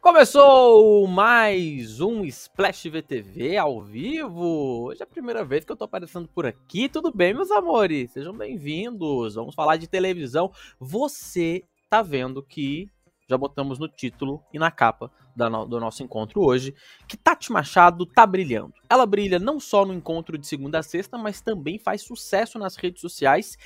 Começou mais um Splash VTV ao vivo. Hoje é a primeira vez que eu tô aparecendo por aqui. Tudo bem, meus amores? Sejam bem-vindos. Vamos falar de televisão. Você tá vendo que já botamos no título e na capa do nosso encontro hoje, que Tati Machado tá brilhando. Ela brilha não só no encontro de segunda a sexta, mas também faz sucesso nas redes sociais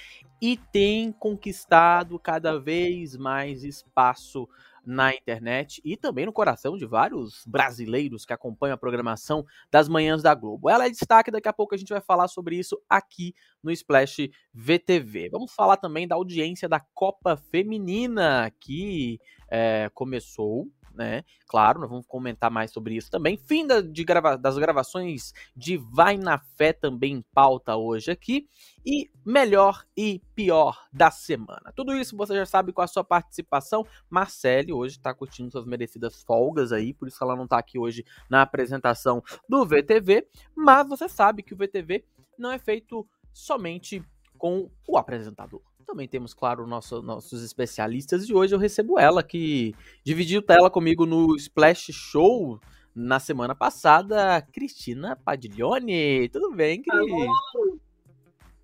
e tem conquistado cada vez mais espaço na internet e também no coração de vários brasileiros que acompanham a programação das manhãs da Globo. Ela é destaque, daqui a pouco a gente vai falar sobre isso aqui no Splash VTV. Vamos falar também da audiência da Copa Feminina, que é, começou né? Claro, nós vamos comentar mais sobre isso também. Fim da, de grava, das gravações de Vai na Fé também em pauta hoje aqui. E melhor e pior da semana. Tudo isso você já sabe com a sua participação. Marcele hoje está curtindo suas merecidas folgas aí, por isso ela não está aqui hoje na apresentação do VTV. Mas você sabe que o VTV não é feito somente com o apresentador. Também temos, claro, nosso, nossos especialistas e hoje eu recebo ela, que dividiu tela comigo no Splash Show na semana passada, Cristina Padiglione. Tudo bem, Cris?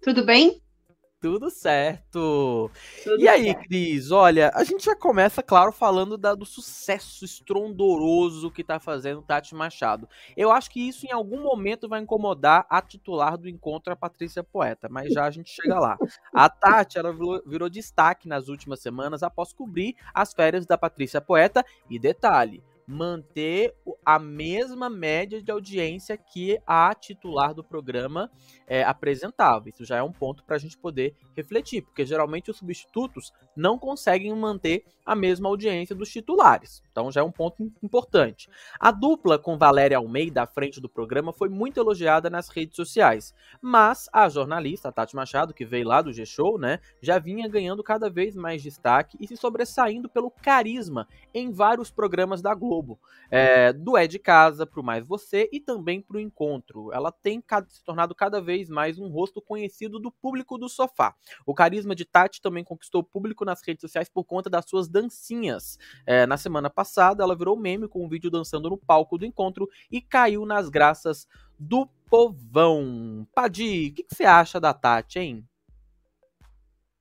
Tudo bem? Tudo certo. Tudo e aí, certo. Cris, olha, a gente já começa, claro, falando da, do sucesso estrondoroso que tá fazendo Tati Machado. Eu acho que isso em algum momento vai incomodar a titular do encontro, a Patrícia Poeta, mas já a gente chega lá. A Tati, ela virou, virou destaque nas últimas semanas após cobrir as férias da Patrícia Poeta. E detalhe, manter a mesma média de audiência que a titular do programa é, apresentava. Isso já é um ponto para a gente poder refletir, porque geralmente os substitutos não conseguem manter a mesma audiência dos titulares. Então já é um ponto importante. A dupla com Valéria Almeida à frente do programa foi muito elogiada nas redes sociais, mas a jornalista Tati Machado, que veio lá do G-Show, né, já vinha ganhando cada vez mais destaque e se sobressaindo pelo carisma em vários programas da Globo, é, do É de Casa para o Mais Você e também para o Encontro. Ela tem se tornado cada vez mais um rosto conhecido do público do sofá. O carisma de Tati também conquistou o público nas redes sociais por conta das suas dancinhas. É, na semana passada, ela virou meme com um vídeo dançando no palco do encontro e caiu nas graças do povão. Padi, o que você acha da Tati, hein?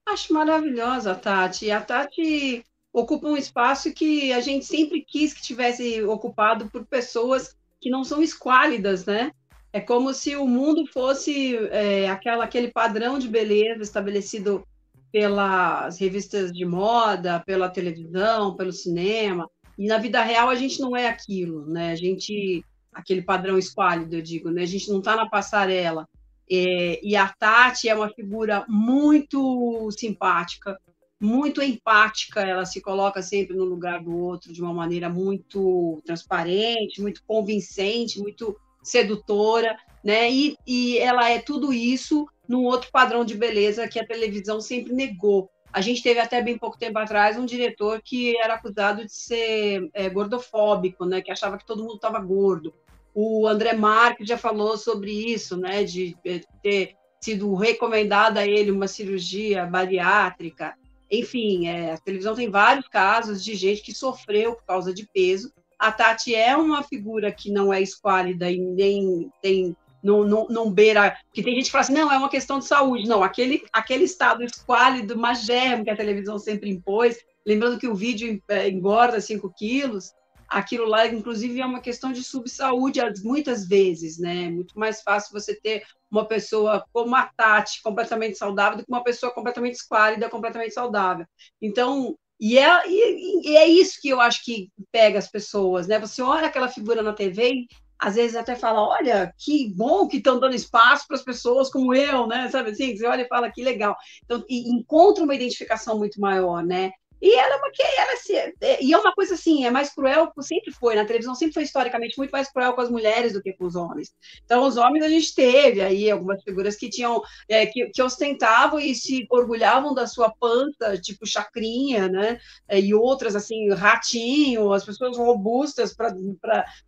Acho maravilhosa a Tati. A Tati ocupa um espaço que a gente sempre quis que tivesse ocupado por pessoas que não são esquálidas, né? É como se o mundo fosse é, aquela, aquele padrão de beleza estabelecido pelas revistas de moda, pela televisão, pelo cinema. E na vida real a gente não é aquilo, né? A gente aquele padrão esquálido, eu digo, né? A gente não está na passarela. É, e a Tati é uma figura muito simpática, muito empática, ela se coloca sempre no lugar do outro de uma maneira muito transparente, muito convincente, muito sedutora, né? E, e ela é tudo isso num outro padrão de beleza que a televisão sempre negou. A gente teve até bem pouco tempo atrás um diretor que era acusado de ser é, gordofóbico, né? Que achava que todo mundo estava gordo. O André Marques já falou sobre isso, né? De, de ter sido recomendada a ele uma cirurgia bariátrica. Enfim, é, a televisão tem vários casos de gente que sofreu por causa de peso a Tati é uma figura que não é esquálida e nem tem não, não, não beira. Que tem gente que fala assim, não, é uma questão de saúde. Não, aquele, aquele estado esquálido, magérrimo que a televisão sempre impôs, lembrando que o vídeo é, engorda 5 quilos, aquilo lá, inclusive, é uma questão de subsaúde muitas vezes, né? Muito mais fácil você ter uma pessoa como a Tati, completamente saudável, do que uma pessoa completamente esquálida, completamente saudável. Então, e é, e, e é isso que eu acho que pega as pessoas, né? Você olha aquela figura na TV e às vezes até fala, olha, que bom que estão dando espaço para as pessoas como eu, né? Sabe assim? Você olha e fala, que legal. Então, encontra uma identificação muito maior, né? E ela é uma que ela se, é, e é uma coisa assim, é mais cruel, sempre foi, na televisão sempre foi historicamente muito mais cruel com as mulheres do que com os homens. Então, os homens a gente teve aí algumas figuras que tinham, é, que, que, ostentavam e se orgulhavam da sua pança, tipo chacrinha, né? É, e outras assim, ratinho, as pessoas robustas, para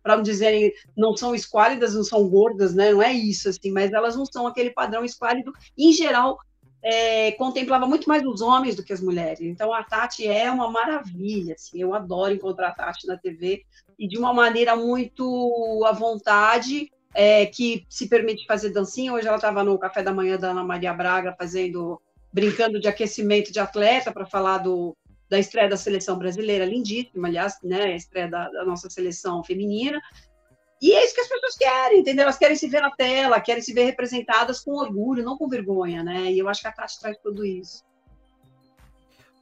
não dizerem, não são esquálidas, não são gordas, né? Não é isso, assim, mas elas não são aquele padrão esquálido, em geral, é, contemplava muito mais os homens do que as mulheres. Então a Tati é uma maravilha, assim, eu adoro encontrar a Tati na TV e de uma maneira muito à vontade, é, que se permite fazer dancinha. Hoje ela estava no café da manhã da Ana Maria Braga fazendo, brincando de aquecimento de atleta para falar do, da estreia da seleção brasileira, lindíssima, aliás, né, a estreia da, da nossa seleção feminina. E é isso que as pessoas querem, entendeu? Elas querem se ver na tela, querem se ver representadas com orgulho, não com vergonha, né? E eu acho que a Tati traz tudo isso.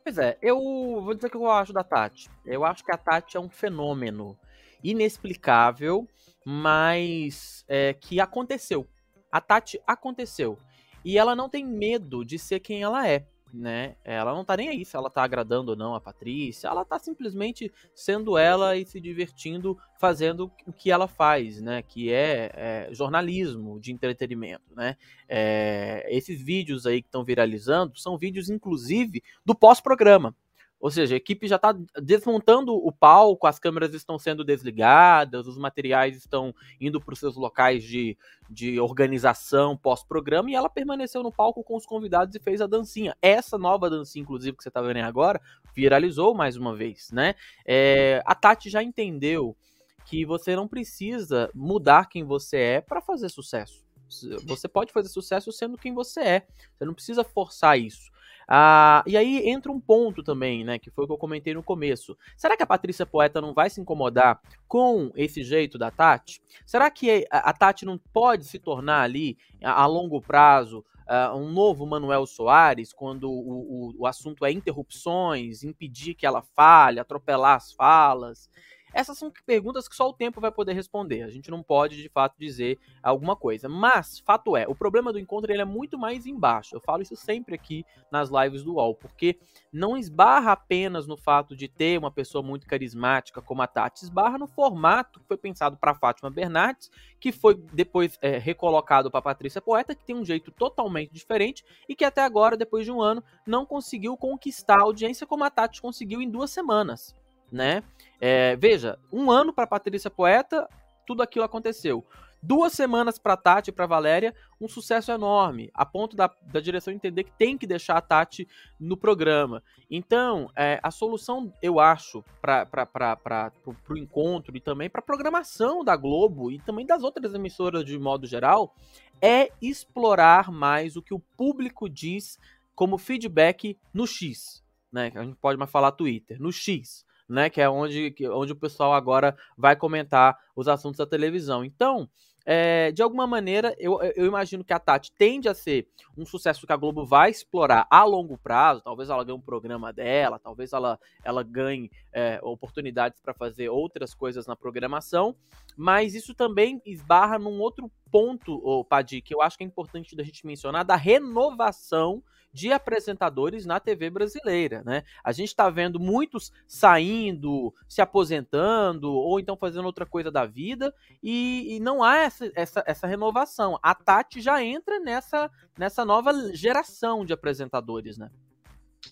Pois é, eu vou dizer o que eu acho da Tati. Eu acho que a Tati é um fenômeno inexplicável, mas é, que aconteceu. A Tati aconteceu. E ela não tem medo de ser quem ela é né? Ela não tá nem aí se ela tá agradando ou não a Patrícia, ela tá simplesmente sendo ela e se divertindo fazendo o que ela faz, né? Que é, é jornalismo de entretenimento, né? É, esses vídeos aí que estão viralizando são vídeos, inclusive, do pós-programa. Ou seja, a equipe já está desmontando o palco, as câmeras estão sendo desligadas, os materiais estão indo para os seus locais de, de organização pós-programa e ela permaneceu no palco com os convidados e fez a dancinha. Essa nova dancinha, inclusive, que você está vendo agora, viralizou mais uma vez, né? É, a Tati já entendeu que você não precisa mudar quem você é para fazer sucesso. Você pode fazer sucesso sendo quem você é. Você não precisa forçar isso. Ah, e aí entra um ponto também, né, que foi o que eu comentei no começo. Será que a Patrícia Poeta não vai se incomodar com esse jeito da Tati? Será que a, Tati não pode se tornar ali, a, longo prazo, Uh, um novo Manuel Soares, quando o, o, o, assunto é interrupções, impedir que ela fale, atropelar as falas. Essas são perguntas que só o tempo vai poder responder. A gente não pode, de fato, dizer alguma coisa. Mas, fato é, o problema do encontro ele é muito mais embaixo. Eu falo isso sempre aqui nas lives do UOL, porque não esbarra apenas no fato de ter uma pessoa muito carismática como a Tati, esbarra no formato que foi pensado para Fátima Bernardes, que foi depois é, recolocado para Patrícia Poeta, que tem um jeito totalmente diferente e que até agora, depois de um ano, não conseguiu conquistar a audiência como a Tati conseguiu em duas semanas né? É, veja, um ano para Patrícia Poeta, tudo aquilo aconteceu. Duas semanas para Tati e para Valéria, um sucesso enorme, a ponto da, da direção entender que tem que deixar a Tati no programa. Então, é, a solução, eu acho, para o encontro e também para a programação da Globo e também das outras emissoras de modo geral, é explorar mais o que o público diz como feedback no X. Né? A gente pode mais falar Twitter, no X né? Que é onde, onde o pessoal agora vai comentar os assuntos da televisão. Então, é, de alguma maneira, eu, eu, imagino que a Tati tende a ser um sucesso que a Globo vai explorar a longo prazo. Talvez ela ganhe um programa dela, talvez ela, ela ganhe é, oportunidades para fazer outras coisas na programação. Mas isso também esbarra num outro ponto, oh, Padi, que eu acho que é importante da gente mencionar, da renovação de apresentadores na TV brasileira, né? A gente está vendo muitos saindo, se aposentando ou então fazendo outra coisa da vida e, e não há essa, essa, essa, renovação. A Tati já entra nessa, nessa nova geração de apresentadores, né?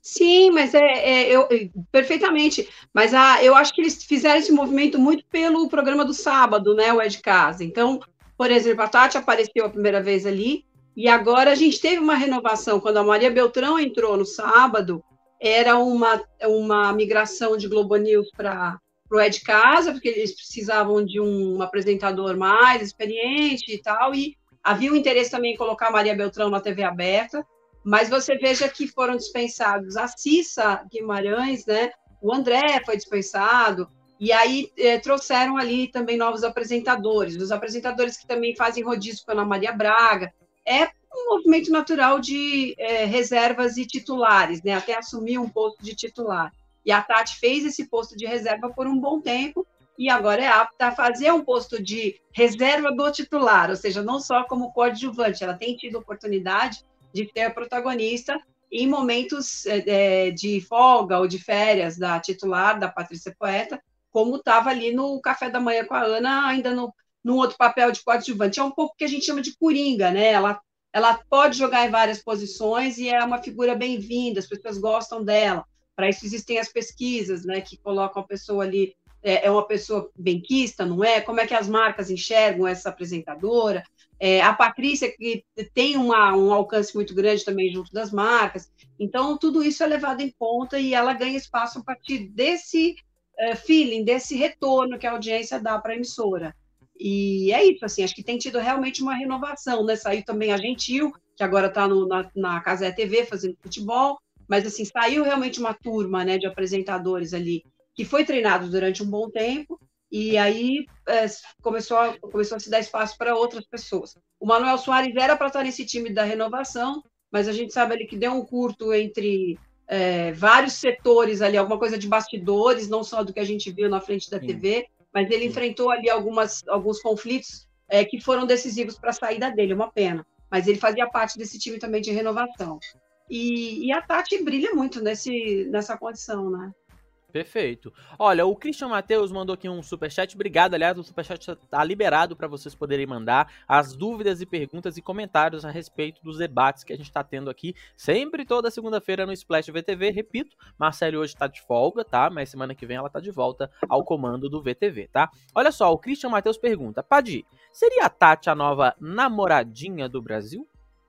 Sim, mas é, é eu, perfeitamente. Mas a, eu acho que eles fizeram esse movimento muito pelo programa do sábado, né? O É de Casa. Então, por exemplo, a Tati apareceu a primeira vez ali, e agora a gente teve uma renovação. Quando a Maria Beltrão entrou no sábado, era uma, uma migração de Globo News para o Ed Casa, porque eles precisavam de um apresentador mais experiente e tal, e havia um interesse também em colocar a Maria Beltrão na TV aberta, mas você veja que foram dispensados a Cissa Guimarães, né? o André foi dispensado, e aí é, trouxeram ali também novos apresentadores, os apresentadores que também fazem rodízio com a Ana Maria Braga, é um movimento natural de é, reservas e titulares, né? Até assumir um posto de titular. E a Tati fez esse posto de reserva por um bom tempo e agora é apta a fazer um posto de reserva do titular, ou seja, não só como coadjuvante, ela tem tido oportunidade de ser protagonista em momentos é, é de folga ou de férias da titular, da Patrícia Poeta, como estava ali no café da manhã com a Ana, ainda no, num outro papel de coadjuvante. É um pouco que a gente chama de coringa, né? Ela, ela pode jogar em várias posições e é uma figura bem-vinda, as pessoas gostam dela. Para isso existem as pesquisas, né, que colocam a pessoa ali é, é uma pessoa benquista, não é? Como é que as marcas enxergam essa apresentadora? É, a Patrícia, que tem uma, um alcance muito grande também junto das marcas. Então, tudo isso é levado em conta e ela ganha espaço a partir desse é, feeling, desse retorno que a audiência dá para a emissora. E é isso, assim, acho que tem tido realmente uma renovação, né? Saiu também a Gentil, que agora está na, na Casé TV fazendo futebol, mas assim, saiu realmente uma turma né, de apresentadores ali que foi treinado durante um bom tempo, e aí é, começou, a, começou a se dar espaço para outras pessoas. O Manuel Soares era para estar nesse time da renovação, mas a gente sabe ali que deu um curto entre é, vários setores ali, alguma coisa de bastidores, não só do que a gente viu na frente da Sim. TV, mas ele enfrentou ali algumas, alguns conflitos é, que foram decisivos para a saída dele, uma pena. Mas ele fazia parte desse time também de renovação. E, e a Tati brilha muito nesse, nessa condição, né? Perfeito. Olha, o Christian Matheus mandou aqui um superchat. Obrigado, aliás, o superchat está liberado para vocês poderem mandar as dúvidas e perguntas e comentários a respeito dos debates que a gente está tendo aqui, sempre toda segunda-feira no Splash VTV. Repito, Marcelo hoje está de folga, tá? Mas semana que vem ela está de volta ao comando do VTV, tá? Olha só, o Christian Matheus pergunta: Padi, seria a Tati a nova namoradinha do Brasil?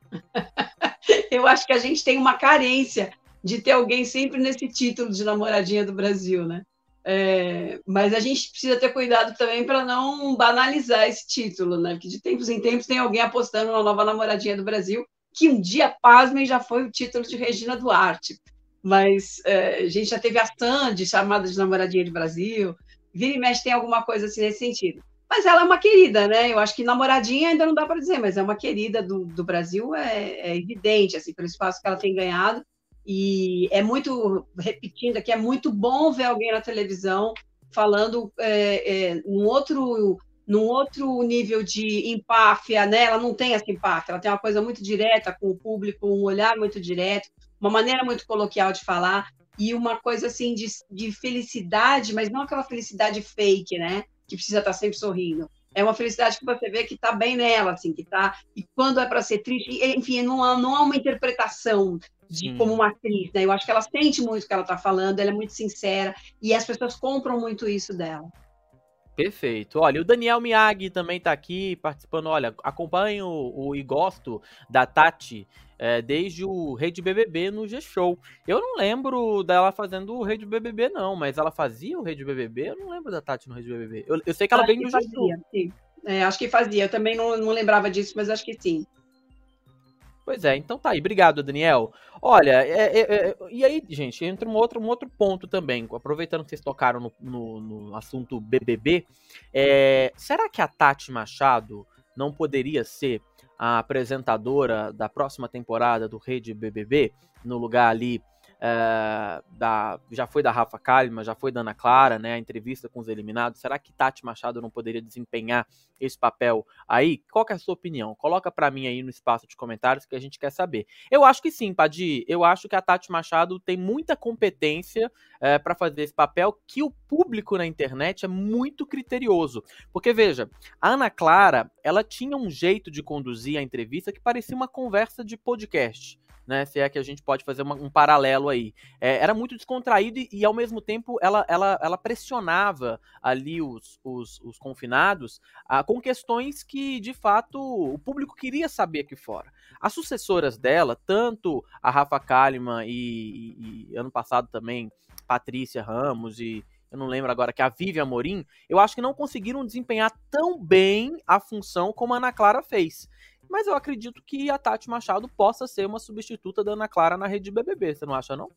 Eu acho que a gente tem uma carência de ter alguém sempre nesse título de namoradinha do Brasil, né? É, mas a gente precisa ter cuidado também para não banalizar esse título, né? Porque de tempos em tempos tem alguém apostando na nova namoradinha do Brasil, que um dia, pasmem, já foi o título de Regina Duarte. Mas é, a gente já teve a Sandy chamada de namoradinha de Brasil. Vira e mexe tem alguma coisa assim nesse sentido. Mas ela é uma querida, né? Eu acho que namoradinha ainda não dá para dizer, mas é uma querida do, do Brasil, é, é evidente, assim, pelo espaço que ela tem ganhado e é muito, repetindo aqui, é muito bom ver alguém na televisão falando é, é, num, outro, num outro nível de empáfia, né? Ela não tem essa empáfia, ela tem uma coisa muito direta com o público, um olhar muito direto, uma maneira muito coloquial de falar e uma coisa assim de, de felicidade, mas não aquela felicidade fake, né? Que precisa estar sempre sorrindo é uma felicidade que você vê que está bem nela, assim, que tá. E quando é para ser triste, enfim, não há, não há uma interpretação como uma atriz, né? Eu acho que ela sente muito o que ela está falando, ela é muito sincera e as pessoas compram muito isso dela. Perfeito. Olha, o Daniel Miyagi também está aqui participando. Olha, acompanho o, e gosto da Tati é, desde o Rede BBB no G-Show. Eu não lembro dela fazendo o Rede BBB, não, mas ela fazia o Rede BBB? Eu não lembro da Tati no Rede BBB. Eu, eu sei que ela veio no G-Show. É, acho que fazia. Eu também não, não lembrava disso, mas acho que sim. Pois é, então tá aí. Obrigado, Daniel. Olha, é, é, é, e aí, gente, entra um outro, um outro ponto também. Aproveitando que vocês tocaram no, no, no assunto BBB, é, será que a Tati Machado não poderia ser a apresentadora da próxima temporada do Rede BBB, no lugar ali é, da, já foi da Rafa Kalimann, já foi da Ana Clara, né, a entrevista com os eliminados. Será que Tati Machado não poderia desempenhar esse papel aí? Qual é a sua opinião? Coloca para mim aí no espaço de comentários que a gente quer saber. Eu acho que sim, Padi. Eu acho que a Tati Machado tem muita competência é, para fazer esse papel que o público na internet é muito criterioso. Porque veja, a Ana Clara, ela tinha um jeito de conduzir a entrevista que parecia uma conversa de podcast né? Se é que a gente pode fazer uma, um paralelo aí. É, era muito descontraído e, e, ao mesmo tempo, ela, ela, ela pressionava ali os, os, os confinados ah, com questões que, de fato, o público queria saber aqui fora. As sucessoras dela, tanto a Rafa Kalimann e, e, e ano passado também Patrícia Ramos e eu não lembro agora, que é a Vivian Amorim, eu acho que não conseguiram desempenhar tão bem a função como a Ana Clara fez mas eu acredito que a Tati Machado possa ser uma substituta da Ana Clara na rede BBB, você não acha, não?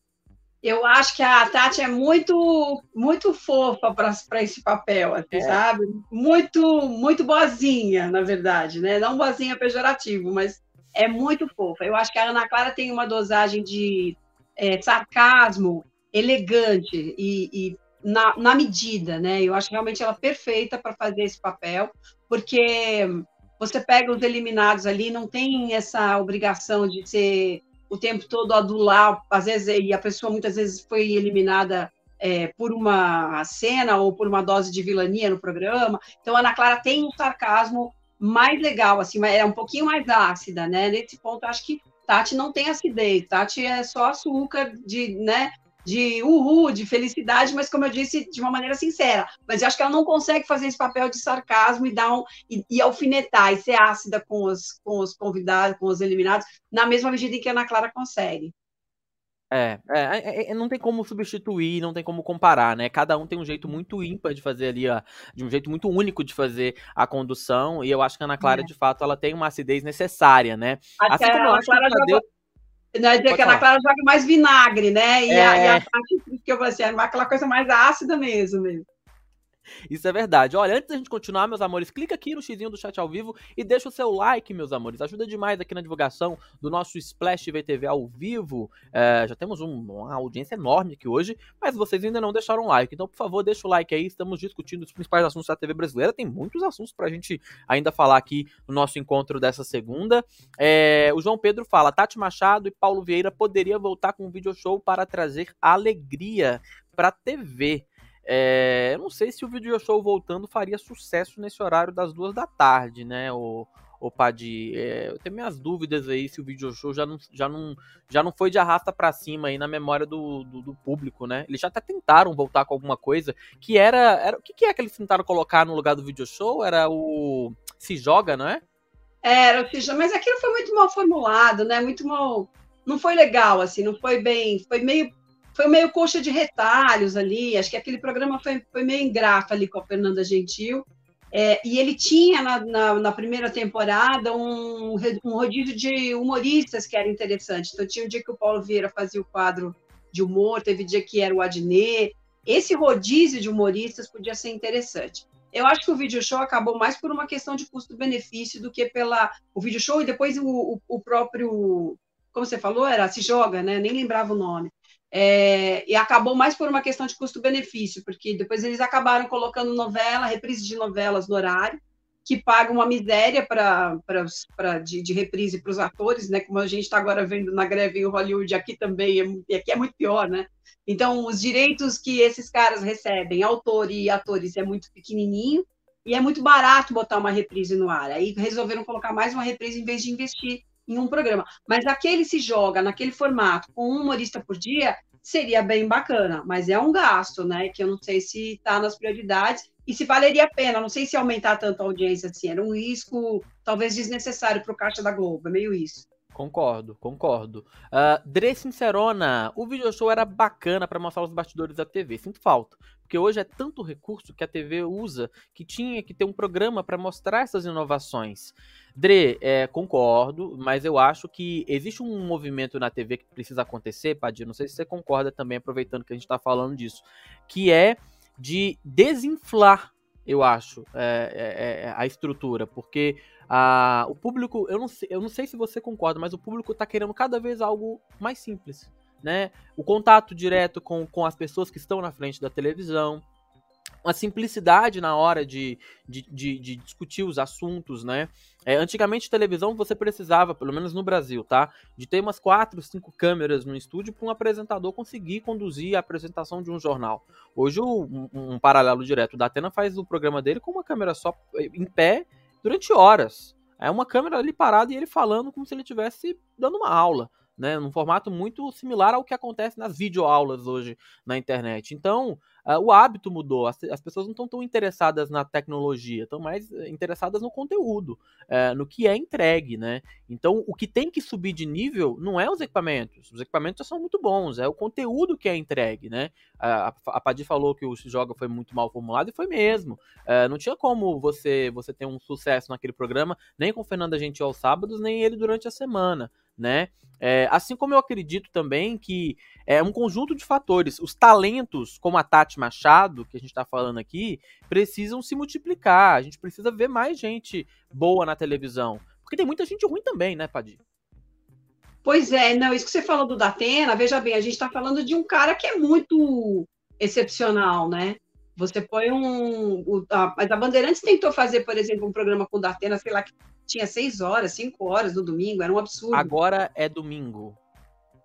Eu acho que a Tati é muito muito fofa para esse papel, é. sabe? Muito muito boazinha, na verdade, né? Não boazinha pejorativo, mas é muito fofa. Eu acho que a Ana Clara tem uma dosagem de é, sarcasmo elegante e, e na, na, medida, né? Eu acho realmente ela perfeita para fazer esse papel, porque você pega os eliminados ali, não tem essa obrigação de ser o tempo todo adular, às vezes, e a pessoa muitas vezes foi eliminada é, por uma cena ou por uma dose de vilania no programa. Então, a Ana Clara tem um sarcasmo mais legal, assim, é um pouquinho mais ácida, né? Nesse ponto, acho que Tati não tem acidez, Tati é só açúcar de, né, de uhul, de felicidade, mas como eu disse, de uma maneira sincera. Mas eu acho que ela não consegue fazer esse papel de sarcasmo e dar um e, e alfinetar e ser ácida com os, com os convidados, com os eliminados, na mesma medida em que a Ana Clara consegue. É, é, é, é, não tem como substituir, não tem como comparar, né? Cada um tem um jeito muito ímpar de fazer ali, ó, de um jeito muito único de fazer a condução, e eu acho que a Ana Clara, é. de fato, ela tem uma acidez necessária, né? Até assim como a Ana Clara joga... Não é dizer que a Ana Clara joga mais vinagre, né? E, a, e a Tati, que eu falei assim, é aquela coisa mais ácida mesmo. mesmo. Isso é verdade. Olha, antes da gente continuar, meus amores, clica aqui no xizinho do chat ao vivo e deixa o seu like, meus amores. Ajuda demais aqui na divulgação do nosso Splash VTV ao vivo. É, já temos um, uma audiência enorme aqui hoje, mas vocês ainda não deixaram like. Então, por favor, deixa o like aí. Estamos discutindo os principais assuntos da TV brasileira. Tem muitos assuntos pra gente ainda falar aqui no nosso encontro dessa segunda. É, o João Pedro fala: Tati Machado e Paulo Vieira poderiam voltar com um video show para trazer alegria pra TV. É, eu não sei se o video show voltando faria sucesso nesse horário das duas da tarde, né, o, o Padi? É, eu tenho minhas dúvidas aí se o video show já não, já não, já não foi de arrasta para cima aí na memória do, do, do, público, né? Eles já até tentaram voltar com alguma coisa que era. era o que, que é que eles tentaram colocar no lugar do video show? Era o Se Joga, não é? Era o Se Joga, mas aquilo foi muito mal formulado, né? Muito mal. Não foi legal, assim, não foi bem. Foi meio foi meio coxa de retalhos ali. Acho que aquele programa foi, foi meio ingrato ali com a Fernanda Gentil. É, e ele tinha na, na, na, primeira temporada um, um rodízio de humoristas que era interessante. Então, tinha um dia que o Paulo Vieira fazia o quadro de humor, teve dia que era o Adnet. Esse rodízio de humoristas podia ser interessante. Eu acho que o vídeo show acabou mais por uma questão de custo-benefício do que pela o vídeo show e depois o, o, o próprio, como você falou, era se joga, né? Nem lembrava o nome. É, e acabou mais por uma questão de custo-benefício, porque depois eles acabaram colocando novela, reprise de novelas no horário, que paga uma miséria para de, de reprise para os atores, né? Como a gente está agora vendo na greve em Hollywood, aqui também, e aqui é muito pior, né? Então, os direitos que esses caras recebem, autor e atores, é muito pequenininho, e é muito barato botar uma reprise no ar. Aí resolveram colocar mais uma reprise em vez de investir em um programa. Mas aquele se joga naquele formato, com um humorista por dia, seria bem bacana. Mas é um gasto, né? Que eu não sei se está nas prioridades e se valeria a pena. Não sei se aumentar tanto a audiência assim. Era um risco, talvez, desnecessário para o Caixa da Globo. É meio isso. Concordo, concordo. Uh, Dre Sincerona, o video show era bacana para mostrar os bastidores da TV. Sinto falta. Porque hoje é tanto recurso que a TV usa que tinha que ter um programa para mostrar essas inovações. Dre, é, concordo, mas eu acho que existe um movimento na TV que precisa acontecer, Padir, não sei se você concorda também, aproveitando que a gente está falando disso, que é de desinflar, eu acho, é, é, é, a estrutura, porque a, o público, eu não, sei, eu não sei se você concorda, mas o público está querendo cada vez algo mais simples, né? O contato direto com, com as pessoas que estão na frente da televisão, uma simplicidade na hora de, de, de, de discutir os assuntos, né? É, antigamente, televisão, você precisava, pelo menos no Brasil, tá? De ter umas quatro, cinco câmeras no estúdio para um apresentador conseguir conduzir a apresentação de um jornal. Hoje, um, um paralelo direto da Atena faz o programa dele com uma câmera só em pé durante horas. É uma câmera ali parada e ele falando como se ele estivesse dando uma aula né, num formato muito similar ao que acontece nas videoaulas hoje na internet. Então, uh, o hábito mudou, as, as pessoas não estão tão interessadas na tecnologia, estão mais eh, interessadas no conteúdo, uh, no que é entregue, né? Então, o que tem que subir de nível não é os equipamentos, os equipamentos são muito bons, é o conteúdo que é entregue, né? A, a Padir falou que o Joga foi muito mal formulado e foi mesmo. Uh, não tinha como você, você ter um sucesso naquele programa, nem com Fernanda Gentil aos sábados, nem ele durante a semana né? É, assim como eu acredito também que é um conjunto de fatores. Os talentos, como a Tati Machado, que a gente está falando aqui, precisam se multiplicar. A gente precisa ver mais gente boa na televisão. Porque tem muita gente ruim também, né, Padir? Pois é, não, isso que você falou do Datena, veja bem, a gente está falando de um cara que é muito excepcional, né? Você põe um. O, a, mas a Bandeirantes tentou fazer, por exemplo, um programa com o Datena, sei lá, que tinha seis horas, cinco horas no domingo, era um absurdo. Agora é domingo.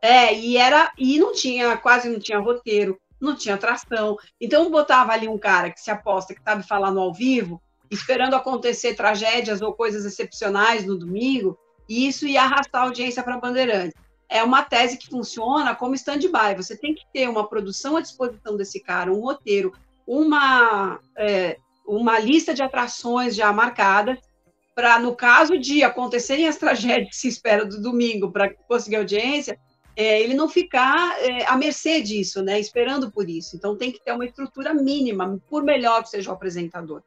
É, e era e não tinha, quase não tinha roteiro, não tinha atração. Então botava ali um cara que se aposta, que sabe falar no ao vivo, esperando acontecer tragédias ou coisas excepcionais no domingo, e isso ia arrastar a audiência para Bandeirantes. é uma tese que funciona como stand-by. Você tem que ter uma produção à disposição desse cara, um roteiro, uma, é, uma lista de atrações já marcadas, para, no caso de acontecerem as tragédias que se espera do domingo para conseguir audiência, é, ele não ficar é, à mercê disso, né, esperando por isso. Então, tem que ter uma estrutura mínima, por melhor que seja o apresentador.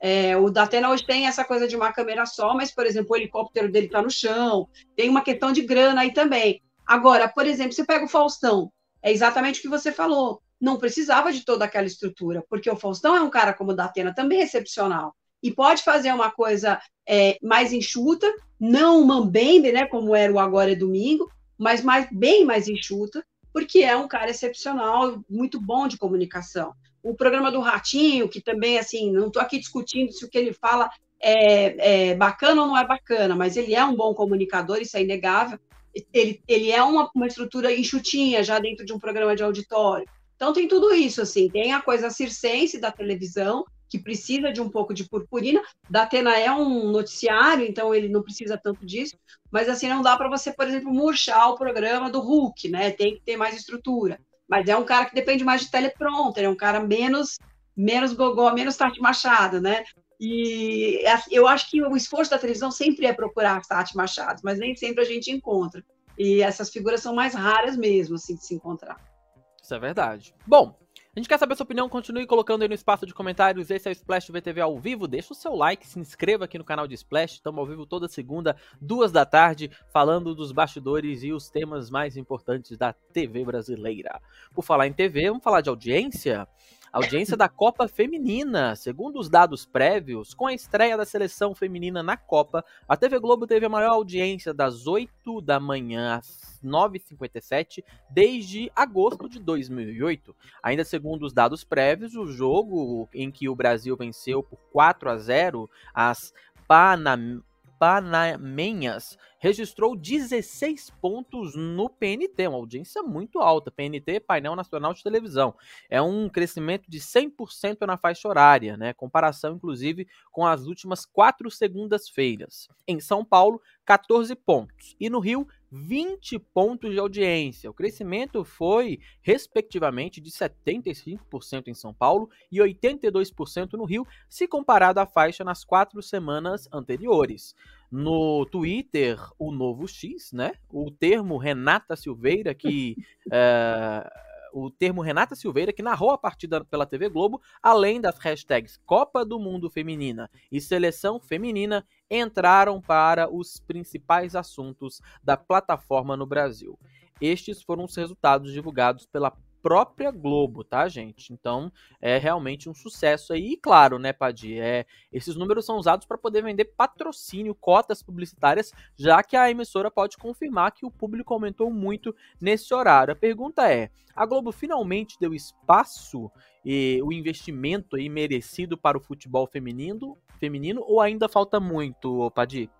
É, o Datena hoje tem essa coisa de uma câmera só, mas, por exemplo, o helicóptero dele está no chão, tem uma questão de grana aí também. Agora, por exemplo, você pega o Faustão, é exatamente o que você falou. Não precisava de toda aquela estrutura, porque o Faustão é um cara como o Datena, também excepcional. E pode fazer uma coisa é, mais enxuta, não mambembe, né, como era o Agora é Domingo, mas mais, bem mais enxuta, porque é um cara excepcional, muito bom de comunicação. O programa do Ratinho, que também, assim, não estou aqui discutindo se o que ele fala é, é, bacana ou não é bacana, mas ele é um bom comunicador, isso é inegável. Ele, ele é uma, uma estrutura enxutinha já dentro de um programa de auditório. Então tem tudo isso, assim, tem a coisa circense da televisão, que precisa de um pouco de purpurina. Da Atena é um noticiário, então ele não precisa tanto disso, mas assim não dá para você, por exemplo, murchar o programa do Hulk, né? Tem que ter mais estrutura. Mas é um cara que depende mais de teleprompter, é um cara menos menos gogó, menos Tati Machado, né? E eu acho que o esforço da televisão sempre é procurar Tati Machado, mas nem sempre a gente encontra. E essas figuras são mais raras mesmo, assim, de se encontrar. Isso é verdade. Bom, a gente quer saber a sua opinião, continue colocando aí no espaço de comentários. Esse é o Splash VTV ao vivo. Deixa o seu like, se inscreva aqui no canal de Splash. Estamos ao vivo toda segunda, duas da tarde, falando dos bastidores e os temas mais importantes da TV brasileira. Por falar em TV, vamos falar de audiência? Audiência da Copa Feminina. Segundo os dados prévios, com a estreia da seleção feminina na Copa, a TV Globo teve a maior audiência das 8 da manhã às 9h57 desde agosto de 2008. Ainda segundo os dados prévios, o jogo em que o Brasil venceu por 4 a 0 as Panam Panamenhas registrou 16 pontos no PNT, uma audiência muito alta. PNT, Painel Nacional de Televisão. É um crescimento de 100% na faixa horária, né? Comparação, inclusive, com as últimas quatro segundas-feiras. Em São Paulo, 14 pontos. E no Rio, 20 pontos de audiência. O crescimento foi, respectivamente, de 75% em São Paulo e 82% no Rio, se comparado à faixa nas quatro semanas anteriores. No Twitter, o novo X, né? O termo Renata Silveira, que. é, o termo Renata Silveira, que narrou a partida pela TV Globo, além das hashtags Copa do Mundo Feminina e Seleção Feminina, entraram para os principais assuntos da plataforma no Brasil. Estes foram os resultados divulgados pela própria Globo, tá, gente? Então, é realmente um sucesso aí. E claro, né, Padi, é, esses números são usados para poder vender patrocínio, cotas publicitárias, já que a emissora pode confirmar que o público aumentou muito nesse horário. A pergunta é: a Globo finalmente deu espaço e o investimento aí merecido para o futebol feminino, feminino ou ainda falta muito, Padi?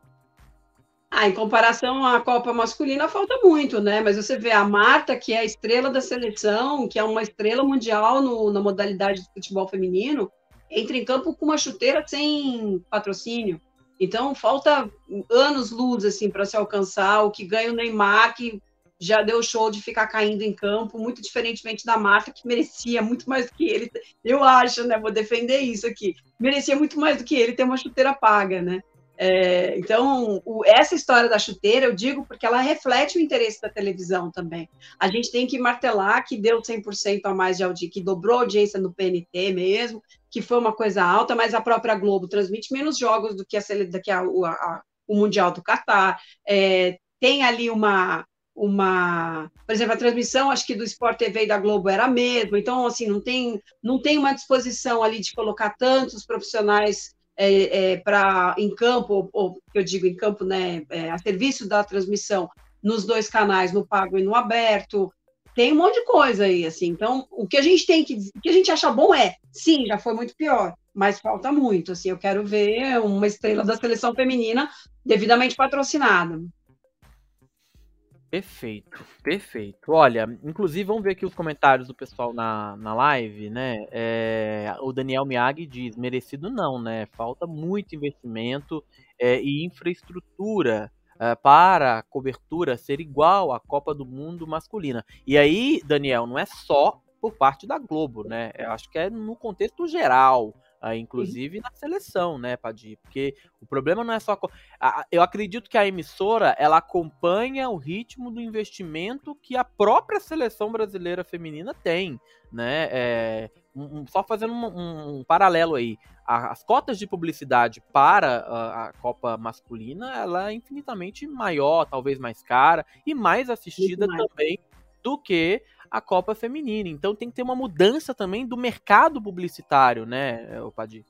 Ah, em comparação à Copa masculina, falta muito, né? Mas você vê a Marta, que é a estrela da seleção, que é uma estrela mundial no, na modalidade de futebol feminino, entra em campo com uma chuteira sem patrocínio. Então, falta anos luz assim para se alcançar o que ganha o Neymar, que já deu show de ficar caindo em campo, muito diferentemente da Marta, que merecia muito mais do que ele. Eu acho, né? Vou defender isso aqui. Merecia muito mais do que ele ter uma chuteira paga, né? É, então, o, essa história da chuteira, eu digo porque ela reflete o interesse da televisão também. A gente tem que martelar que deu 100% a mais de audiência, que dobrou a audiência no PNT mesmo, que foi uma coisa alta, mas a própria Globo transmite menos jogos do que, a, do que a, a, o Mundial do Catar. É, tem ali uma, uma, por exemplo, a transmissão, acho que do Sport TV e da Globo era a mesma, então, assim, não tem, não tem uma disposição ali de colocar tantos profissionais é, é, para em campo, ou eu digo em campo, né, é, a serviço da transmissão nos dois canais, no pago e no aberto. Tem um monte de coisa aí, assim. Então, o que a gente tem que, o que a gente acha bom é, sim, já foi muito pior, mas falta muito. Assim, eu quero ver uma estrela da seleção feminina devidamente patrocinada. Perfeito, perfeito. Olha, inclusive vamos ver aqui os comentários do pessoal na, na live, né? É, o Daniel Miyagi diz, merecido não, né? Falta muito investimento é, e infraestrutura uh, para a cobertura ser igual à Copa do Mundo masculina. E aí, Daniel, não é só por parte da Globo, né? Eu acho que é no contexto geral. Uh, inclusive Sim. na seleção, né, Padir? Porque o problema não é só. A, eu acredito que a emissora ela acompanha o ritmo do investimento que a própria seleção brasileira feminina tem, né? É, um, só fazendo um, um, paralelo aí, as cotas de publicidade para a, a, Copa masculina ela é infinitamente maior, talvez mais cara e mais assistida mais. também do que a Copa Feminina. Então tem que ter uma mudança também do mercado publicitário, né, Padir?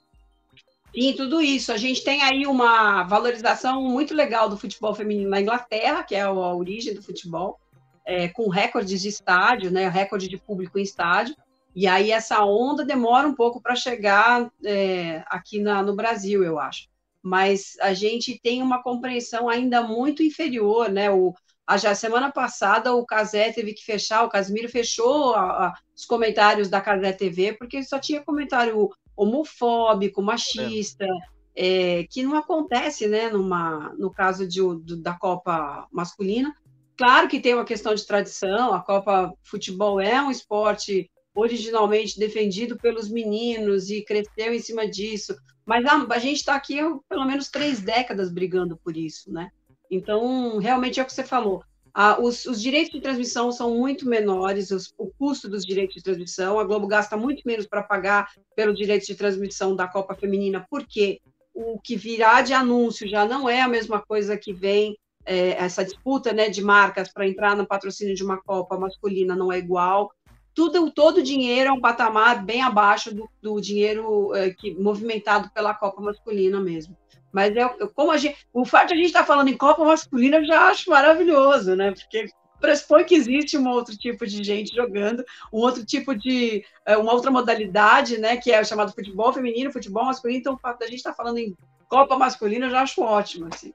Sim, tudo isso. A gente tem aí uma valorização muito legal do futebol feminino na Inglaterra, que é a origem do futebol, é, com recordes de estádio, né, recorde de público em estádio. E aí essa onda demora um pouco para chegar é, aqui na, no Brasil, eu acho. Mas a gente tem uma compreensão ainda muito inferior, né? O, a já semana passada o Casé teve que fechar, o Casimiro fechou a, a, os comentários da Casé TV, porque só tinha comentário homofóbico, machista, é. É, que não acontece, né, numa, no caso de, do, da Copa masculina. Claro que tem uma questão de tradição, a Copa Futebol é um esporte originalmente defendido pelos meninos e cresceu em cima disso, mas a, a gente está aqui há pelo menos três décadas brigando por isso, né? Então, realmente é o que você falou. Ah, os, os, direitos de transmissão são muito menores, os, o custo dos direitos de transmissão. A Globo gasta muito menos para pagar pelo direito de transmissão da Copa Feminina, porque o que virá de anúncio já não é a mesma coisa que vem é, essa disputa né, de marcas para entrar no patrocínio de uma Copa masculina não é igual. Tudo, todo o dinheiro é um patamar bem abaixo do, do dinheiro é, que movimentado pela Copa masculina mesmo. Mas é, como a gente, o fato de a gente estar tá falando em Copa Masculina eu já acho maravilhoso, né? Porque pressupõe que existe um outro tipo de gente jogando, um outro tipo de. É, uma outra modalidade, né? Que é o chamado futebol feminino, futebol masculino. Então, o fato da gente estar tá falando em Copa Masculina eu já acho ótimo, assim.